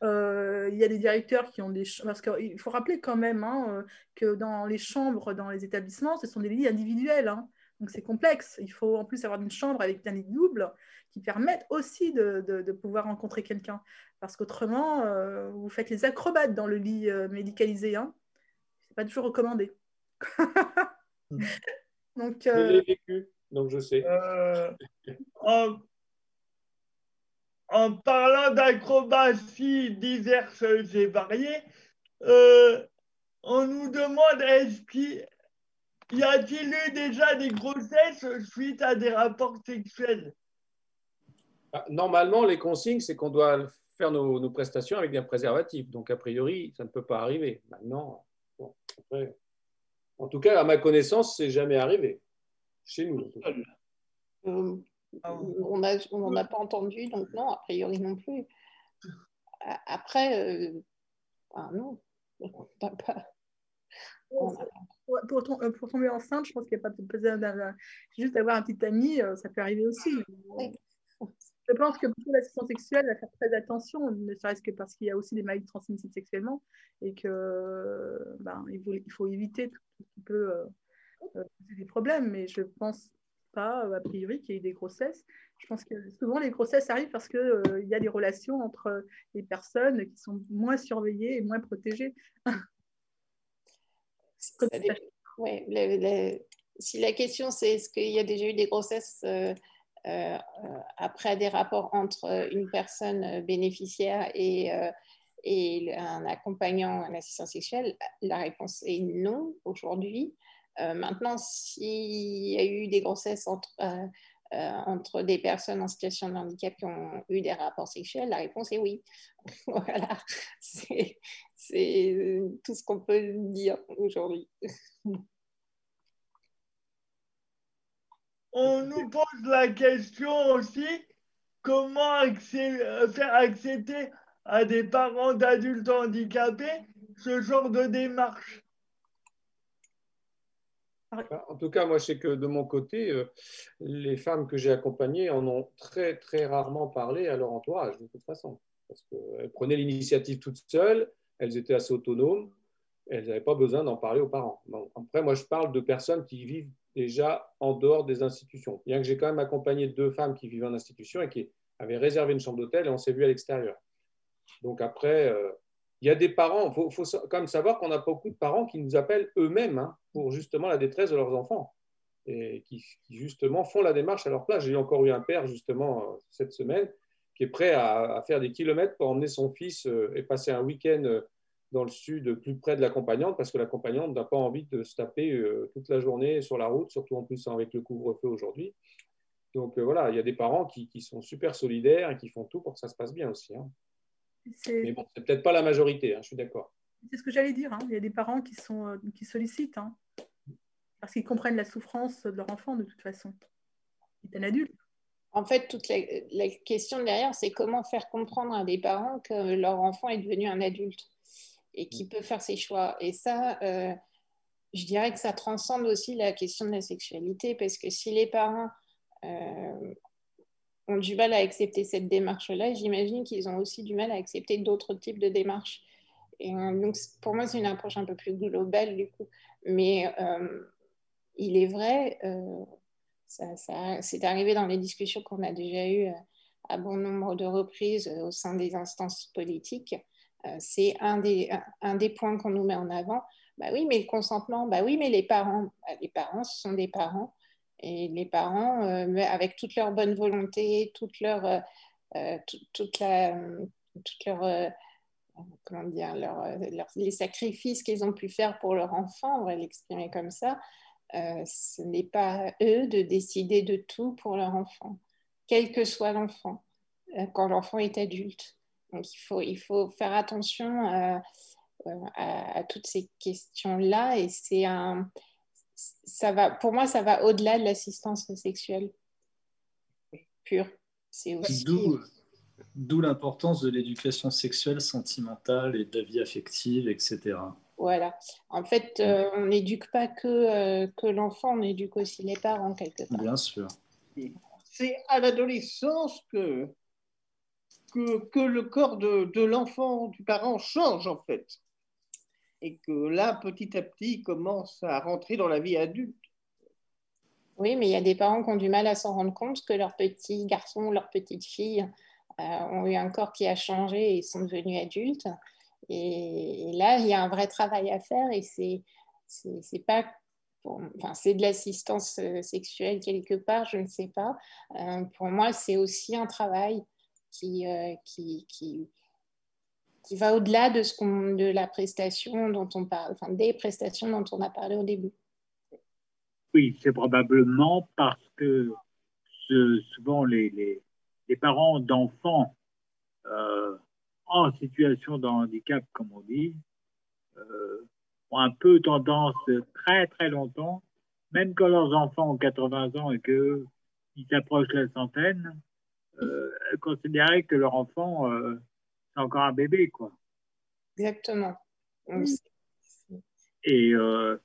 Speaker 11: Il y a des directeurs qui ont des parce qu'il faut rappeler quand même hein, que dans les chambres, dans les établissements, ce sont des lits individuels. hein. Donc c'est complexe. Il faut en plus avoir une chambre avec un lit double qui permette aussi de pouvoir rencontrer quelqu'un. Parce qu'autrement, euh, vous faites les acrobates dans le lit euh, médicalisé. Hein. C'est pas toujours recommandé. Donc,
Speaker 14: Je
Speaker 11: euh,
Speaker 14: l'ai vécu, donc je sais.
Speaker 1: Euh, en, en parlant d'acrobatie diverses et variées, euh, on nous demande est-ce qu'il y a-t-il eu déjà des grossesses suite à des rapports sexuels?
Speaker 14: Ah, Normalement, les consignes, c'est qu'on doit faire nos, nos prestations avec un préservatif. Donc, a priori, ça ne peut pas arriver. Maintenant, bon, après, en tout cas, à ma connaissance, c'est jamais arrivé. Chez nous. en tout cas.
Speaker 12: Euh, on n'a on n'a pas entendu, donc non, a priori non plus. A- Après, euh, ah non, on n'a pas. on a-
Speaker 11: pour, pour tom- euh, pour tomber enceinte, je pense qu'il n'y a pas besoin d'un- juste d'avoir un petit ami, ça peut arriver aussi. Je pense que pour l'assistance sexuelle, à faire très attention, ne serait-ce que parce qu'il y a aussi des maladies transmissibles sexuellement et que euh, ben, il, faut, éviter tout ce qui peut euh, euh, poser des problèmes. Mais je pense pas, euh, a priori, qu'il y ait des grossesses. Je pense que souvent les grossesses arrivent parce qu'il il y a des relations entre les personnes qui sont moins surveillées et moins protégées.
Speaker 12: si la question c'est est-ce qu'il y a déjà eu des grossesses euh, euh, euh, après des rapports entre une personne euh, bénéficiaire et, euh, un accompagnant, un assistant sexuel, la réponse est non aujourd'hui. Euh, maintenant, s'il y a eu des grossesses entre, euh, euh, des personnes en situation de handicap qui ont eu des rapports sexuels, la réponse est oui. voilà, c'est tout ce qu'on peut dire aujourd'hui.
Speaker 1: On nous pose la question aussi comment faire accepter à des parents d'adultes handicapés ce genre de démarche.
Speaker 14: En tout cas, moi, je sais que de mon côté, euh, les femmes que j'ai accompagnées en ont très, très rarement parlé à leur entourage, de toute façon. Parce qu'elles prenaient l'initiative toutes seules, elles étaient assez autonomes, elles n'avaient pas besoin d'en parler aux parents. Après, moi, je parle de personnes qui vivent déjà en dehors des institutions. Bien que j'ai quand même accompagné deux femmes qui vivaient en institution et qui avaient réservé une chambre d'hôtel et on s'est vu à l'extérieur. Donc après, euh, il y a des parents, il faut, quand même savoir qu'on a beaucoup de parents qui nous appellent eux-mêmes hein, pour justement la détresse de leurs enfants et qui, justement font la démarche à leur place. J'ai encore eu un père justement euh, cette semaine qui est prêt à, faire des kilomètres pour emmener son fils euh, et passer un week-end dans le sud, plus près de l'accompagnante, parce que l'accompagnante n'a pas envie de se taper euh, toute la journée sur la route, surtout en plus avec le couvre-feu aujourd'hui. Donc euh, voilà, il y a des parents qui, qui, sont super solidaires et qui font tout pour que ça se passe bien aussi. Hein. Mais bon, c'est peut-être pas la majorité, hein, je suis d'accord.
Speaker 11: C'est ce que j'allais dire. Hein. Il y a des parents qui, sont, euh, qui sollicitent hein. parce qu'ils comprennent la souffrance de leur enfant de toute façon. C'est un adulte.
Speaker 12: En fait, toute la, la question derrière, c'est comment faire comprendre à des parents que leur enfant est devenu un adulte? Et qu'il peut faire ses choix. Et ça, euh, je dirais que ça transcende aussi la question de la sexualité, parce que si les parents euh, ont du mal à accepter cette démarche-là, j'imagine qu'ils ont aussi du mal à accepter d'autres types de démarches. Et euh, donc, pour moi, c'est une approche un peu plus globale, du coup. Mais euh, il est vrai, ça, ça c'est arrivé dans les discussions qu'on a déjà eues à bon nombre de reprises au sein des instances politiques. C'est un des, un, des points qu'on nous met en avant. Bah oui, mais le consentement, bah oui, mais les parents, bah, les parents, ce sont des parents. Et les parents, euh, avec toute leur bonne volonté, toute leur, euh, euh toute, la, toute leur, comment dire, les sacrifices qu'ils ont pu faire pour leur enfant, on va l'exprimer comme ça, ce n'est pas eux de décider de tout pour leur enfant, quel que soit l'enfant, quand l'enfant est adulte. Donc il faut, il faut faire attention à, à, à toutes ces questions-là et c'est un ça va, pour moi, ça va au-delà de l'assistance sexuelle pure. C'est aussi.
Speaker 13: D'où l'importance de l'éducation sexuelle, sentimentale et de la vie affective, etc.
Speaker 12: Voilà. En fait, euh, on n'éduque pas que, euh, que l'enfant, on éduque aussi les parents, quelque part.
Speaker 13: Bien sûr.
Speaker 8: C'est à l'adolescence que, que, que, le corps de, de l'enfant, du parent change, en fait et que là, petit à petit, commence à rentrer dans la vie adulte.
Speaker 12: Oui, mais il y a des parents qui ont du mal à s'en rendre compte que leur petit garçon ou leur petite fille euh, ont eu un corps qui a changé et sont devenus adultes. Et, là, il y a un vrai travail à faire et c'est c'est pas enfin, c'est de l'assistance euh, sexuelle quelque part, je ne sais pas. Euh, pour moi, c'est aussi un travail qui, qui, qui, qui va au-delà de, ce qu'on, de la prestation dont on parle, enfin des prestations dont on a parlé au début.
Speaker 6: Oui, c'est probablement parce que souvent les, les, les, parents d'enfants euh, en situation de handicap, comme on dit, euh, ont un peu tendance très très longtemps, même quand leurs enfants ont 80 ans et qu'ils s'approchent la centaine, euh, considérer que leur enfant euh, c'est encore un bébé, quoi.
Speaker 12: Exactement.
Speaker 6: Et, euh,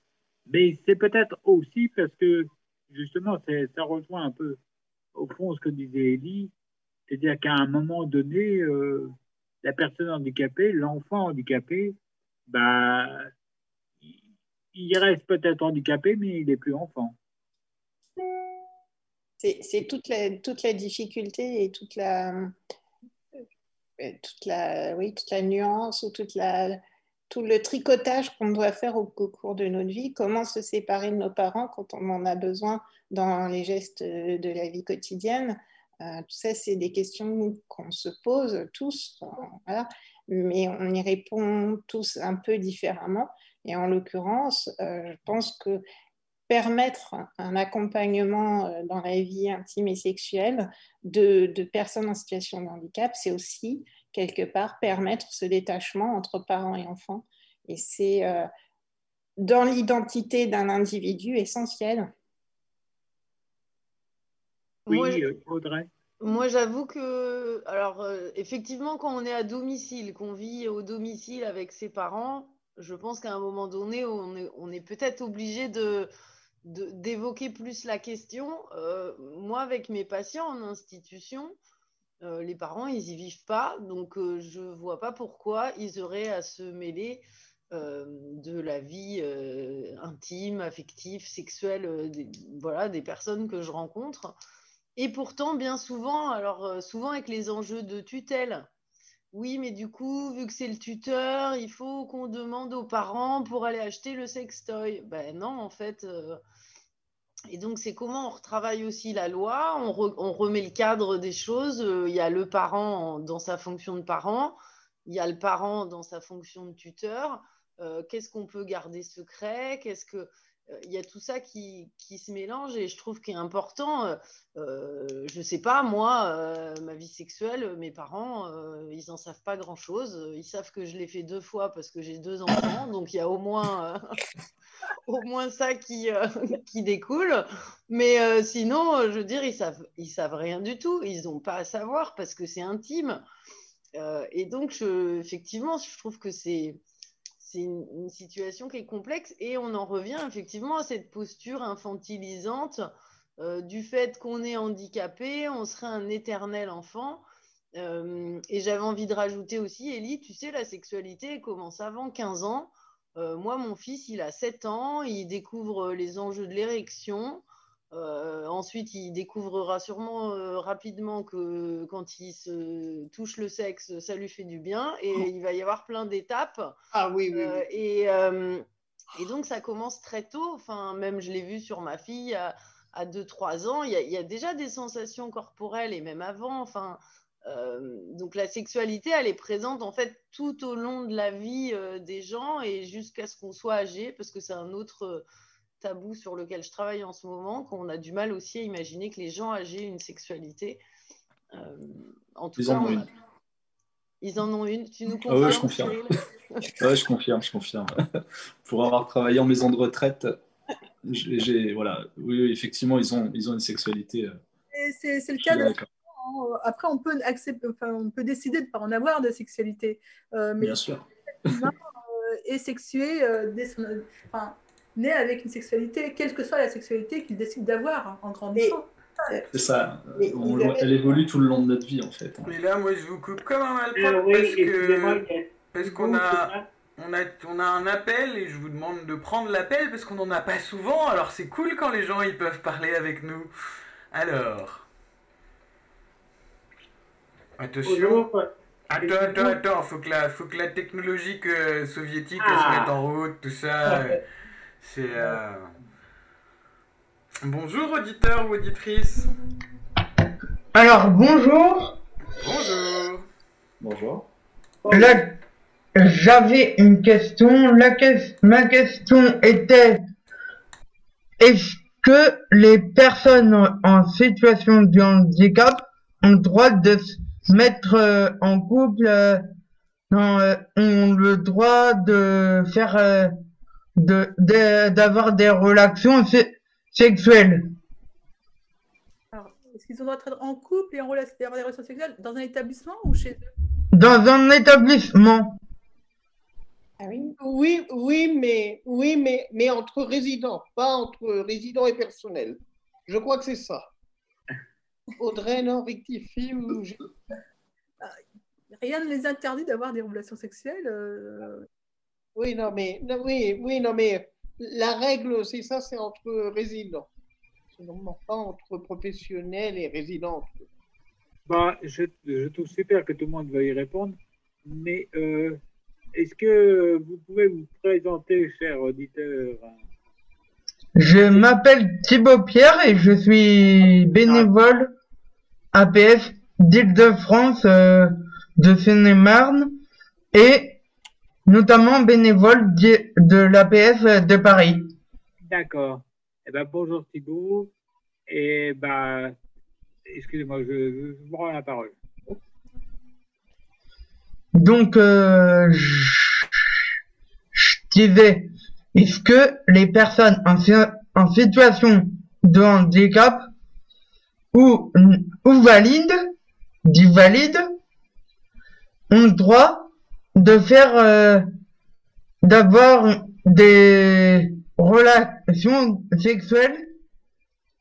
Speaker 6: mais c'est peut-être aussi parce que, justement, ça rejoint un peu, au fond, ce que disait Elie, c'est-à-dire qu'à un moment donné, euh, la personne handicapée, l'enfant handicapé, bah, il reste peut-être handicapé, mais il n'est plus enfant.
Speaker 12: C'est toute la, difficulté et toute la, toute la, oui, toute la nuance ou toute la, tout le tricotage qu'on doit faire au, cours de notre vie, comment se séparer de nos parents quand on en a besoin dans les gestes de la vie quotidienne? Euh, tout ça, c'est des questions qu'on se pose tous, voilà, mais on y répond tous un peu différemment. Et en l'occurrence, euh, je pense que permettre un accompagnement euh, dans la vie intime et sexuelle de, personnes en situation de handicap, c'est aussi quelque part permettre ce détachement entre parents et enfants. Et c'est euh, dans l'identité d'un individu essentiel.
Speaker 6: Oui, euh, Audrey.
Speaker 7: Moi, j'avoue que, alors, effectivement, quand on est à domicile, qu'on vit au domicile avec ses parents, je pense qu'à un moment donné, on est, on est peut-être obligé de, d'évoquer plus la question. Euh, moi, avec mes patients en institution, euh, les parents, ils y vivent pas, donc euh, je vois pas pourquoi ils auraient à se mêler de la vie intime, affective, sexuelle, voilà, des personnes que je rencontre. Et pourtant, bien souvent, alors souvent avec les enjeux de tutelle, oui, mais du coup, vu que c'est le tuteur, il faut qu'on demande aux parents pour aller acheter le sextoy. Ben non, en fait. Euh, et donc, c'est comment on retravaille aussi la loi, on, remet le cadre des choses. Euh, il y a le parent dans sa fonction de parent, il y a le parent dans sa fonction de tuteur. Euh, qu'est-ce qu'on peut garder secret Qu'est-ce que il y a tout ça qui, qui, se mélange et je trouve qu'il est important. Euh, je ne sais pas, moi, euh, ma vie sexuelle, mes parents, euh, ils n'en savent pas grand-chose. Ils savent que je l'ai fait deux fois parce que j'ai deux enfants, donc il y a au moins, au moins ça qui, qui découle. Mais sinon, je veux dire, ils savent, ils savent rien du tout. Ils n'ont pas à savoir parce que c'est intime. et donc, je, effectivement, je trouve que c'est c'est une, situation qui est complexe et on en revient effectivement à cette posture infantilisante euh, du fait qu'on est handicapé, on serait un éternel enfant. Euh, et j'avais envie de rajouter aussi, Elie, tu sais, la sexualité commence avant 15 ans. Euh, moi, mon fils, il a 7 ans, il découvre les enjeux de l'érection. Euh, ensuite, il découvrera sûrement euh, rapidement que quand il se touche le sexe, ça lui fait du bien et il va y avoir plein d'étapes.
Speaker 8: Ah oui, oui.
Speaker 7: Euh, et, et, donc, ça commence très tôt. Enfin, même je l'ai vu sur ma fille à, à 2-3 ans, il y, a, il y, a, déjà des sensations corporelles et même avant. Enfin, donc, la sexualité, elle est présente en fait tout au long de la vie des gens et jusqu'à ce qu'on soit âgé, parce que c'est un autre tabou sur lequel je travaille en ce moment, qu'on a du mal aussi à imaginer que les gens âgés aient une sexualité. Euh, en tout
Speaker 13: ils,
Speaker 7: cas,
Speaker 13: en ont une.
Speaker 7: ils en ont une. Tu nous
Speaker 13: confirmes, ah ouais, je confirme. ouais, je confirme, je confirme. Pour avoir travaillé en maison de retraite, j'ai voilà, oui, effectivement, ils ont, ils ont une sexualité.
Speaker 11: Euh, c'est le cas de. Après, on peut, accepter, enfin, on peut décider de ne pas en avoir de sexualité. Euh, mais
Speaker 13: Bien sûr.
Speaker 11: Humain, est sexué dès son, enfin, né avec une sexualité, quelle que soit la sexualité qu'il décide d'avoir en grandissant.
Speaker 13: C'est ça, on, elle évolue tout le long de notre vie en fait.
Speaker 5: Mais là, moi je vous coupe comme un malpropre euh, oui, parce que parce qu'on a, on a, on a un appel et je vous demande de prendre l'appel parce qu'on n'en a pas souvent, alors c'est cool quand les gens ils peuvent parler avec nous. Alors. Attention. Attends, attends, attends, faut que la, faut que la technologie que, soviétique ah. se mette en route, tout ça. C'est. Euh, bonjour, auditeur ou auditrice.
Speaker 15: Alors, bonjour.
Speaker 5: Bonjour.
Speaker 13: Bonjour.
Speaker 15: J'avais une question. La Ma question était est-ce que les personnes en situation de handicap ont le droit de se mettre euh, en couple, euh, ont le droit de faire de d'avoir des relations sexuelles.
Speaker 11: est-ce qu'ils ont le droit d'être en couple et en relation, avoir des relations sexuelles dans un établissement ou chez eux?
Speaker 15: Dans un établissement.
Speaker 8: Ah oui? oui, oui, mais, oui mais, mais entre résidents, pas entre résidents et personnel. Je crois que c'est ça. Audrey, non, rectifie ou...
Speaker 11: Ah, rien ne les interdit d'avoir des relations sexuelles. Euh,
Speaker 8: oui, non, mais, oui, oui, non, mais la règle, c'est ça, c'est entre résidents. Non, pas entre professionnels et résidents.
Speaker 6: Bah, je, je, trouve super que tout le monde veuille répondre, mais euh, est-ce que vous pouvez vous présenter, cher auditeur?
Speaker 15: Je m'appelle Thibaut Pierre et je suis bénévole APF d'Île-de-France euh, de Seine-et-Marne et notamment bénévole de l'APF de Paris.
Speaker 6: D'accord. Eh ben, bonjour Thibault. Et ben, excusez-moi, je, vous rends la parole.
Speaker 15: Donc, euh, je, disais, est-ce que les personnes en, en, situation de handicap ou, ou valides, dit valides, ont le droit de faire euh, d'avoir des relations sexuelles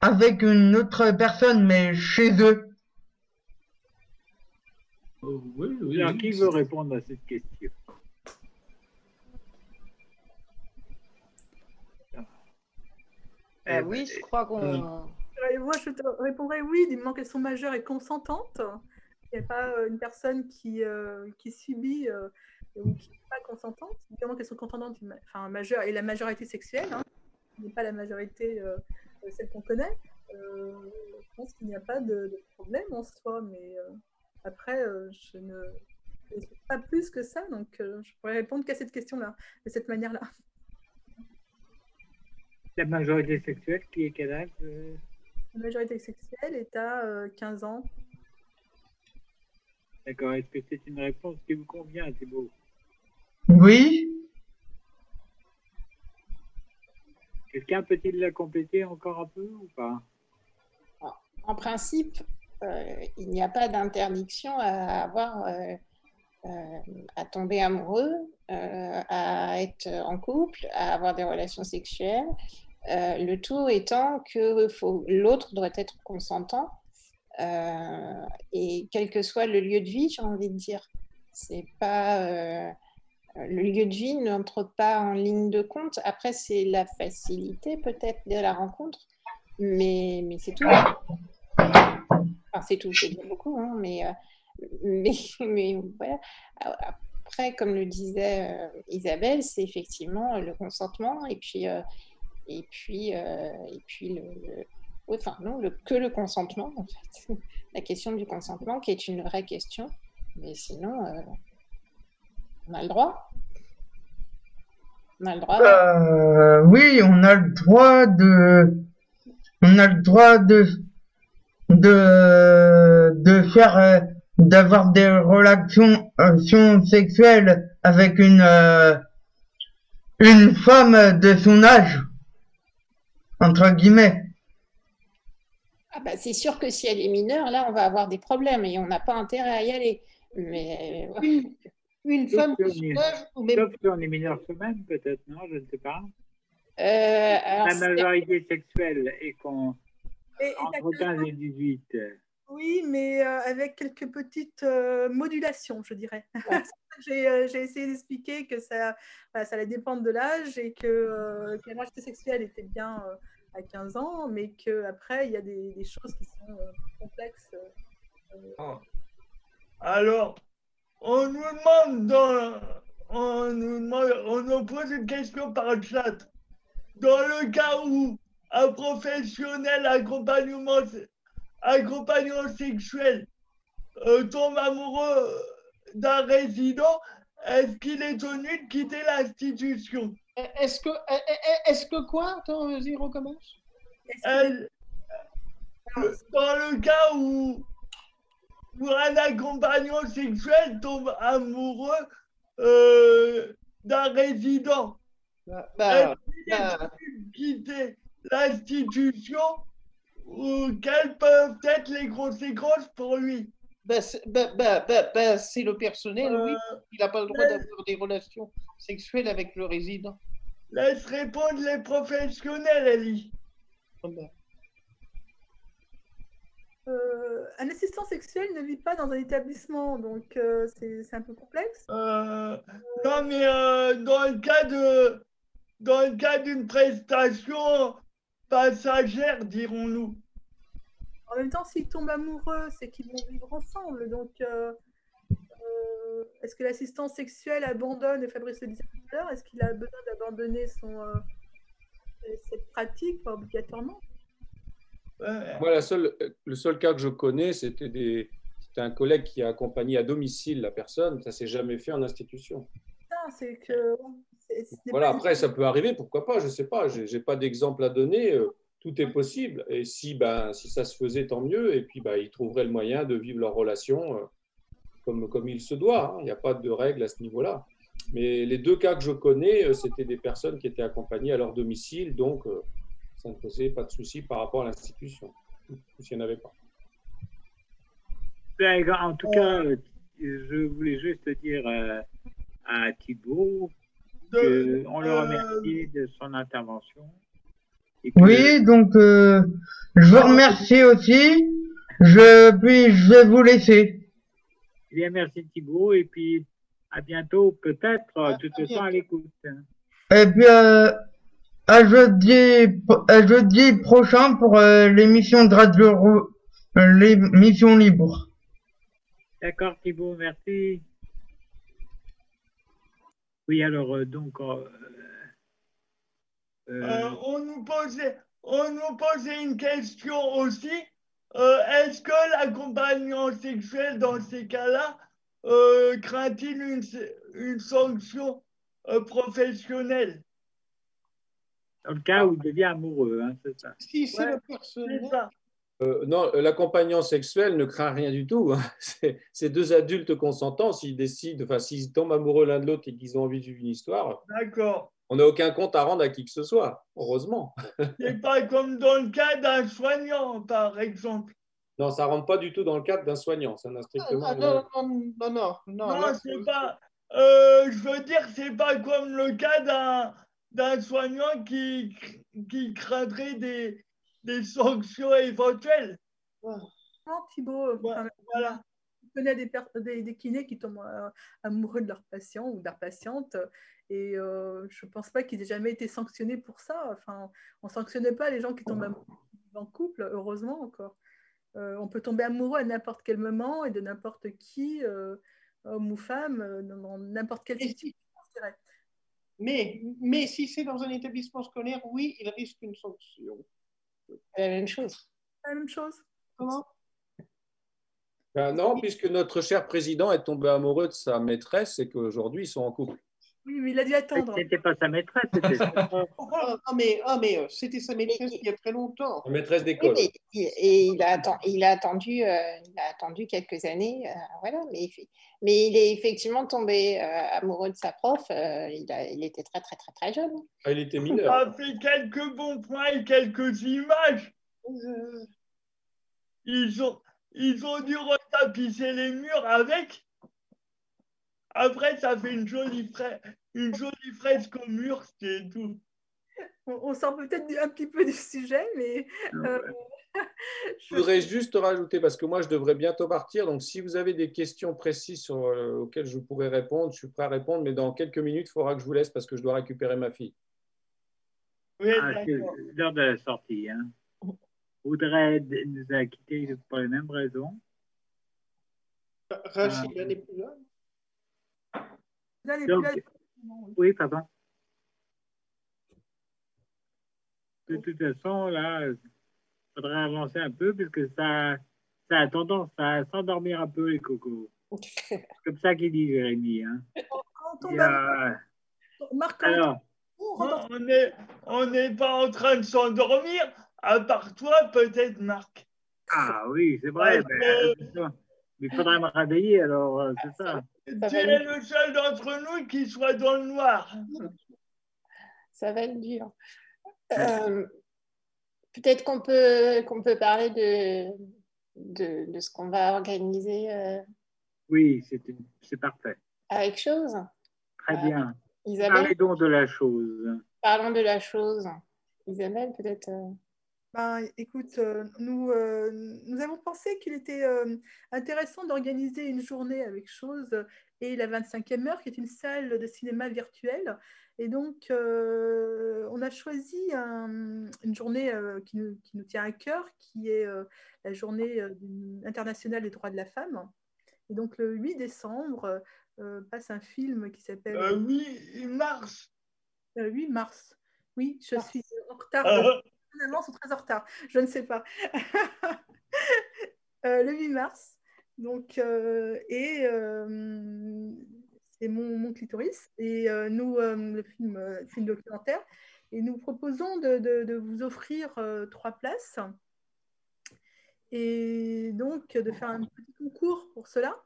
Speaker 15: avec une autre personne, mais chez eux.
Speaker 6: Oh, oui, oui. Alors, qui veut répondre à cette question?
Speaker 7: Euh, Oui, je crois qu'on.
Speaker 11: Euh, moi, je te répondrai oui, du moment qu'elles sont majeures et consentantes. Il n'y a pas euh, une personne qui, euh, qui subit euh, ou qui n'est pas consentante, évidemment qu'elles sont consentantes, enfin majeure, et la majorité sexuelle, hein, n'est pas la majorité celle qu'on connaît. je pense qu'il n'y a pas de, problème en soi, mais après, je ne sais pas plus que ça, donc je pourrais répondre qu'à cette question-là, de cette manière-là.
Speaker 6: La majorité sexuelle, qui est quel âge euh?
Speaker 11: La majorité sexuelle est à euh, 15 ans.
Speaker 6: D'accord. Est-ce que c'est une réponse qui vous convient, Thibault?
Speaker 1: Oui.
Speaker 6: Quelqu'un peut-il la compléter encore un peu ou pas?
Speaker 12: En principe, euh, il n'y a pas d'interdiction à avoir, euh, euh, à tomber amoureux, euh, à être en couple, à avoir des relations sexuelles. Euh, le tout étant que l'autre doit être consentant euh, et quel que soit le lieu de vie, j'ai envie de dire. C'est pas euh, le lieu de vie n'entre pas en ligne de compte. Après, c'est la facilité peut-être de la rencontre, mais, c'est tout. Enfin, c'est tout, c'est beaucoup, hein, mais, euh. Après, comme le disait euh, Isabelle, c'est effectivement le consentement et puis, euh, et puis, euh, et puis le, le- non, que le consentement, en fait. La question du consentement qui est une vraie question, mais sinon, euh, on a le droit? On a le droit.
Speaker 1: Euh, oui, on a le droit de, on a le droit de, de, de faire, euh, d'avoir des relations, relations sexuelles avec une, euh, une femme de son âge, entre guillemets.
Speaker 12: Ah bah, c'est sûr que si elle est mineure, là, on va avoir des problèmes et on n'a pas intérêt à y aller. Mais
Speaker 8: Une,
Speaker 6: Sauf
Speaker 8: femme de
Speaker 6: on
Speaker 8: son
Speaker 6: est-
Speaker 8: âge ou même
Speaker 6: Sauf si on est mineur soi-même, peut-être, non Je ne sais pas.
Speaker 12: Euh, alors,
Speaker 6: La majorité sexuelle est qu'on entre 15 et 18. euh,
Speaker 11: Oui, mais euh, avec quelques petites euh, modulations, je dirais. J'ai euh, j'ai essayé d'expliquer que ça, voilà, ça allait dépendre de l'âge et que, euh, que la majorité sexuelle était bien euh, à 15 ans, mais qu'après, il y a des, des choses qui sont euh, complexes. euh, euh,
Speaker 1: Alors, on nous demande dans, on nous demande, on nous pose une question par chat. Dans le cas où un professionnel accompagnement, accompagnant sexuel euh, tombe amoureux d'un résident, est-ce qu'il est tenu de quitter l'institution?
Speaker 8: Est-ce que, est-ce que quoi Attends, vas-y, recommence.
Speaker 1: Dans le cas où, où un accompagnant sexuel tombe amoureux euh, d'un résident,
Speaker 8: bah,
Speaker 1: est
Speaker 8: bah.
Speaker 1: quitter l'institution ou quelles peuvent être les conséquences pour lui?
Speaker 8: Bah, c'est bah, bah, bah, bah, c'est le personnel, oui.
Speaker 1: Euh,
Speaker 8: Il n'a pas le droit d'avoir des relations sexuelles avec le résident.
Speaker 1: Laisse répondre les professionnels, Ellie.
Speaker 8: Ah bah.
Speaker 11: Euh, un assistant sexuel ne vit pas dans un établissement, donc euh, c'est un peu complexe.
Speaker 1: Euh, non, mais euh, dans le cas de, dans le cas d'une prestation passagère, dirons-nous.
Speaker 11: En même temps, s'ils tombent amoureux, c'est qu'ils vont vivre ensemble. Donc, est-ce que l'assistant sexuel abandonne, et Fabrice le disait tout à l'heure, est-ce qu'il a besoin d'abandonner son, cette pratique obligatoirement?
Speaker 14: Moi, la seule, le seul cas que je connais, c'était un collègue qui a accompagné à domicile la personne. Ça s'est jamais fait en institution.
Speaker 11: C'est que. n'est
Speaker 14: Voilà, après, ça peut arriver, pourquoi pas, je sais pas, j'ai j'ai pas d'exemple à donner, euh, tout est possible. Et si, ben, si ça se faisait, tant mieux, et puis ben, ils trouveraient le moyen de vivre leur relation euh, comme, comme il se doit, hein. il n'y a pas de règle à ce niveau-là. Mais les deux cas que je connais, euh, c'était des personnes qui étaient accompagnées à leur domicile, donc ça ne posait pas de souci par rapport à l'institution, s'il n'y en avait pas.
Speaker 6: Ben, En tout cas, euh, je voulais juste dire euh, à Thibault qu'on le remercie de son intervention. Et que-
Speaker 1: Oui, donc euh, je vous remercie aussi. Je, puis je vais vous laisser.
Speaker 6: Eh Bien, merci Thibault, et puis à bientôt, peut-être, euh, de toute façon, à l'écoute.
Speaker 1: Et puis euh, à jeudi, à jeudi prochain pour euh, l'émission de Radio, euh, l'émission libre.
Speaker 6: D'accord, Thibault, merci. Oui, alors, euh, donc, euh, euh,
Speaker 1: Euh, on nous posait, on nous posait une question aussi. Euh, Est-ce que l'accompagnant sexuel dans ces cas-là euh, craint-il une, une sanction euh, professionnelle?
Speaker 6: Dans le cas où il devient amoureux, hein, c'est ça.
Speaker 8: Si c'est
Speaker 1: Ouais,
Speaker 8: le personnage.
Speaker 14: Euh, non, l'accompagnant sexuel ne craint rien du tout. hein. C'est c'est deux adultes consentants. S'ils décident, enfin, s'ils tombent amoureux l'un de l'autre et qu'ils ont envie de vivre une histoire,
Speaker 1: D'accord.
Speaker 14: on n'a aucun compte à rendre à qui que ce soit, heureusement.
Speaker 1: C'est pas comme dans le cas d'un soignant, par exemple.
Speaker 14: Non, ça rentre pas du tout dans le cadre d'un soignant. Ça n'a strictement
Speaker 8: Ah, non, non, non, non, non, non,
Speaker 1: c'est pas. euh, je veux dire, c'est pas comme le cas d'un d'un soignant qui, qui craindrait des, des sanctions éventuelles.
Speaker 11: Non, Thibaut, euh, enfin,
Speaker 1: Voilà.
Speaker 11: je connais des, des, des kinés qui tombent euh, amoureux de leurs patients ou de leurs patientes. Et euh, je ne pense pas qu'ils aient jamais été sanctionnés pour ça. Enfin, on ne sanctionnait pas les gens qui tombent amoureux en couple, heureusement encore. Euh, on peut tomber amoureux à n'importe quel moment et de n'importe qui, euh, homme ou femme, euh, dans dans n'importe quelle situation.
Speaker 8: Mais, mais si c'est dans un établissement scolaire, oui, il risque une sanction.
Speaker 12: C'est la même chose.
Speaker 11: La même chose.
Speaker 8: Comment?
Speaker 14: Ben non, puisque notre cher président est tombé amoureux de sa maîtresse et qu'aujourd'hui ils sont en couple.
Speaker 11: Oui, mais il a dû attendre.
Speaker 6: C'était pas sa maîtresse, c'était
Speaker 8: Ah, ah, mais, ah, mais euh, c'était sa maîtresse il y a très longtemps.
Speaker 14: La maîtresse d'école.
Speaker 12: mais il- et il a, il a attendu, euh, il a attendu quelques années, euh, voilà. Mais, il- mais il est effectivement tombé euh, amoureux de sa prof. euh, il, a- il était très très très très jeune.
Speaker 14: Ah, il était
Speaker 1: Ça
Speaker 14: mineur.
Speaker 1: fait quelques bons points et quelques images. Ils ont, ils ont dû retapisser les murs avec. Après, ça fait une jolie, fra- une jolie fresque au mur, c'est tout.
Speaker 11: On, on sort peut-être un petit peu du sujet, mais euh,
Speaker 14: Je voudrais juste rajouter, parce que moi je devrais bientôt partir, donc si vous avez des questions précises sur, euh, auxquelles je pourrais répondre, je suis prêt à répondre, mais dans quelques minutes, il faudra que je vous laisse parce que je dois récupérer ma fille.
Speaker 1: Oui,
Speaker 6: Ah, l'heure de la sortie. Hein. Audrey nous a quittés pour les mêmes raisons.
Speaker 8: Rachid, elle n'est plus là.
Speaker 11: Là, les-
Speaker 6: Donc,
Speaker 11: là, les-
Speaker 6: oui, pardon. De toute façon, là, il faudrait avancer un peu puisque ça, ça a tendance à s'endormir un peu, les cocos. C'est comme ça qu'il dit Jérémy. Hein.
Speaker 11: quand on
Speaker 6: a-
Speaker 11: Marc,
Speaker 6: Alors,
Speaker 11: on
Speaker 1: n'est on n'est pas en train de s'endormir, à part toi, peut-être, Marc.
Speaker 6: ah oui, c'est vrai.
Speaker 1: Que-.
Speaker 6: Mais il faudrait me réveiller, alors, euh, c'est ça.
Speaker 1: Tu
Speaker 12: Ça
Speaker 1: es le seul d'entre nous qui soit dans le noir.
Speaker 12: Ça va être dur. Euh, Peut-être qu'on peut, qu'on peut parler de, de, de ce qu'on va organiser euh,
Speaker 6: Oui, c'est c'est parfait.
Speaker 12: avec chose.
Speaker 6: Très bien.
Speaker 12: Isabelle,
Speaker 6: Parlez donc de la chose.
Speaker 12: parlons de la chose. Isabelle, peut-être.
Speaker 11: Ben, écoute, euh, nous, euh, nous avons pensé qu'il était euh, intéressant d'organiser une journée avec Chose et la 25e heure, qui est une salle de cinéma virtuelle. Et donc, on a choisi un- une journée qui, nous, qui nous tient à cœur, qui est la journée internationale des droits de la femme. Et donc, le 8 décembre, passe un film qui s'appelle
Speaker 1: oui, mars.
Speaker 11: euh, 8 mars. Oui, je suis en retard. Finalement, sont très en retard. Je ne sais pas. Euh, le 8 mars. Donc, euh, et euh, c'est mon, mon clitoris. Et nous, le film, film documentaire. Et nous proposons de, de- de vous offrir trois places. Et donc, de faire un petit concours pour cela.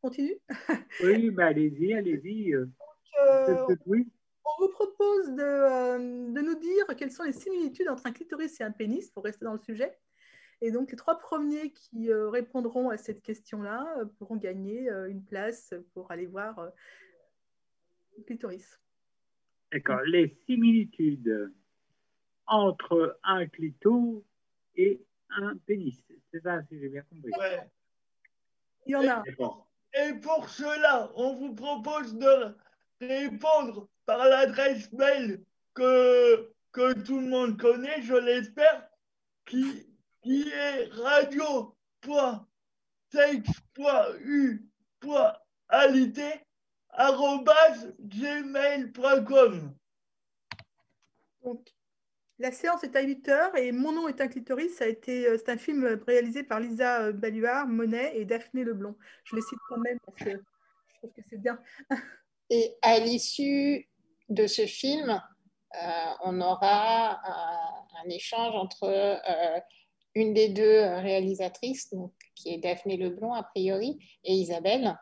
Speaker 11: Continue.
Speaker 6: Oui, bah, allez-y, allez-y. euh, Oui.
Speaker 11: On vous propose de, euh, de nous dire quelles sont les similitudes entre un clitoris et un pénis, pour rester dans le sujet. Et donc, les trois premiers qui euh, répondront à cette question-là euh, pourront gagner euh, une place pour aller voir euh, le clitoris.
Speaker 6: D'accord. Les similitudes entre un clito et un pénis. C'est ça, si j'ai bien compris.
Speaker 1: Ouais.
Speaker 11: Il y en a.
Speaker 1: Et pour cela, on vous propose de répondre par l'adresse mail que, que tout le monde connaît, je l'espère, qui, qui est radio.sexe.u.alité.gmail.com.
Speaker 11: Donc, la séance est à 8 heures et Mon nom est un clitoris. Ça a été, euh, c'est un film réalisé par Lisa euh, Baluard, Monet et Daphné Leblond. Je les cite quand même parce que je trouve que c'est bien.
Speaker 12: Et à l'issue de ce film, on aura un, échange entre une des deux réalisatrices, donc, qui est Daphné Leblond a priori, et Isabelle,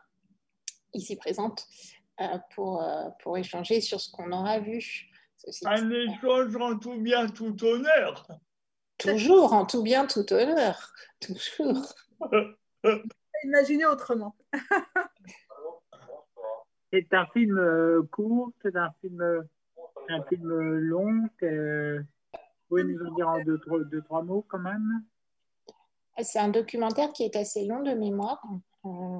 Speaker 12: ici présente, pour, pour échanger sur ce qu'on aura vu.
Speaker 1: Un échange en tout bien, tout honneur.
Speaker 12: Toujours en tout bien, tout honneur. Toujours.
Speaker 11: Imaginez autrement.
Speaker 6: c'est un film euh, court, c'est un film, euh, un film long. Que... Vous pouvez nous en dire en deux, trois, deux, trois mots quand même
Speaker 12: C'est un documentaire qui est assez long de mémoire. Euh,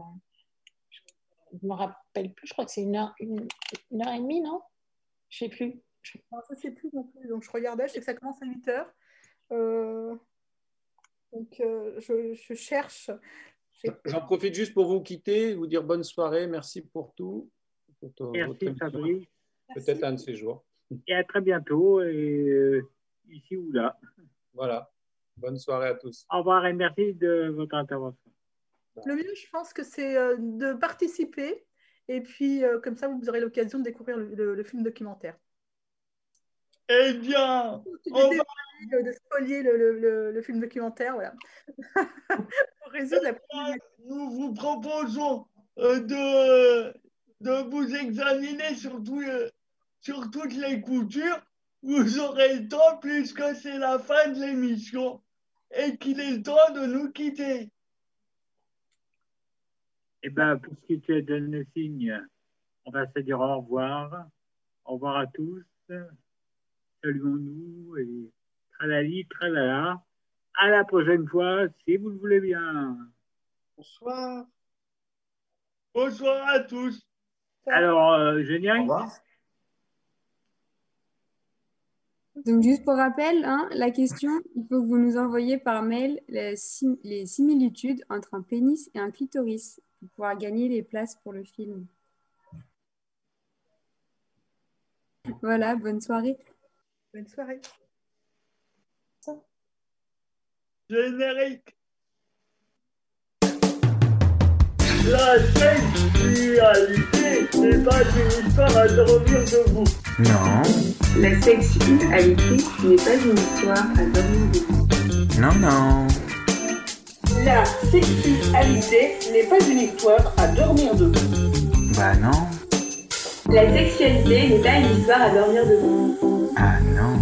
Speaker 12: je ne me rappelle plus, je crois que c'est une heure, une, heure et demie, non? Je ne sais plus.
Speaker 11: Non, je ne sais plus non plus. Donc je regardais, je sais que ça commence à 8 heures. Euh, donc, euh, je, je, cherche.
Speaker 14: J'en profite juste pour vous quitter, vous dire bonne soirée. Merci pour tout.
Speaker 6: Merci Fabrice.
Speaker 14: Peut-être un de ces jours.
Speaker 6: Et à très bientôt, et, euh, ici ou là.
Speaker 14: Voilà. Bonne soirée à tous.
Speaker 6: Au revoir et merci de votre intervention.
Speaker 11: Le mieux, je pense que c'est de participer et puis comme ça, vous aurez l'occasion de découvrir le, le film documentaire.
Speaker 1: Eh bien,
Speaker 11: on va... de spolier le, le, le, film documentaire, voilà. Pour résoudre la
Speaker 1: Nous vous proposons euh, de, de vous examiner sur, tout, sur toutes les coutures. Vous aurez le temps puisque c'est la fin de l'émission et qu'il est le temps de nous quitter.
Speaker 6: Eh bien, puisque tu as donné le signe, on va se dire au revoir. Au revoir à tous saluons-nous et tralali, tralala. À la prochaine fois, si vous le voulez bien.
Speaker 8: Bonsoir.
Speaker 1: Bonsoir à tous.
Speaker 6: Alors, euh, génial.
Speaker 9: Donc, juste pour rappel, hein, la question, il faut que vous nous envoyiez par mail les, les similitudes entre un pénis et un clitoris pour pouvoir gagner les places pour le film. Voilà, bonne soirée.
Speaker 11: Bonne soirée.
Speaker 1: Générique. La sexualité n'est pas une histoire à dormir debout.
Speaker 2: Non.
Speaker 3: La sexualité n'est pas une histoire à dormir debout.
Speaker 2: Non, non.
Speaker 4: La sexualité n'est pas une histoire à dormir debout.
Speaker 2: Bah non.
Speaker 3: La sexualité n'est pas une histoire à dormir debout.
Speaker 2: Ah non.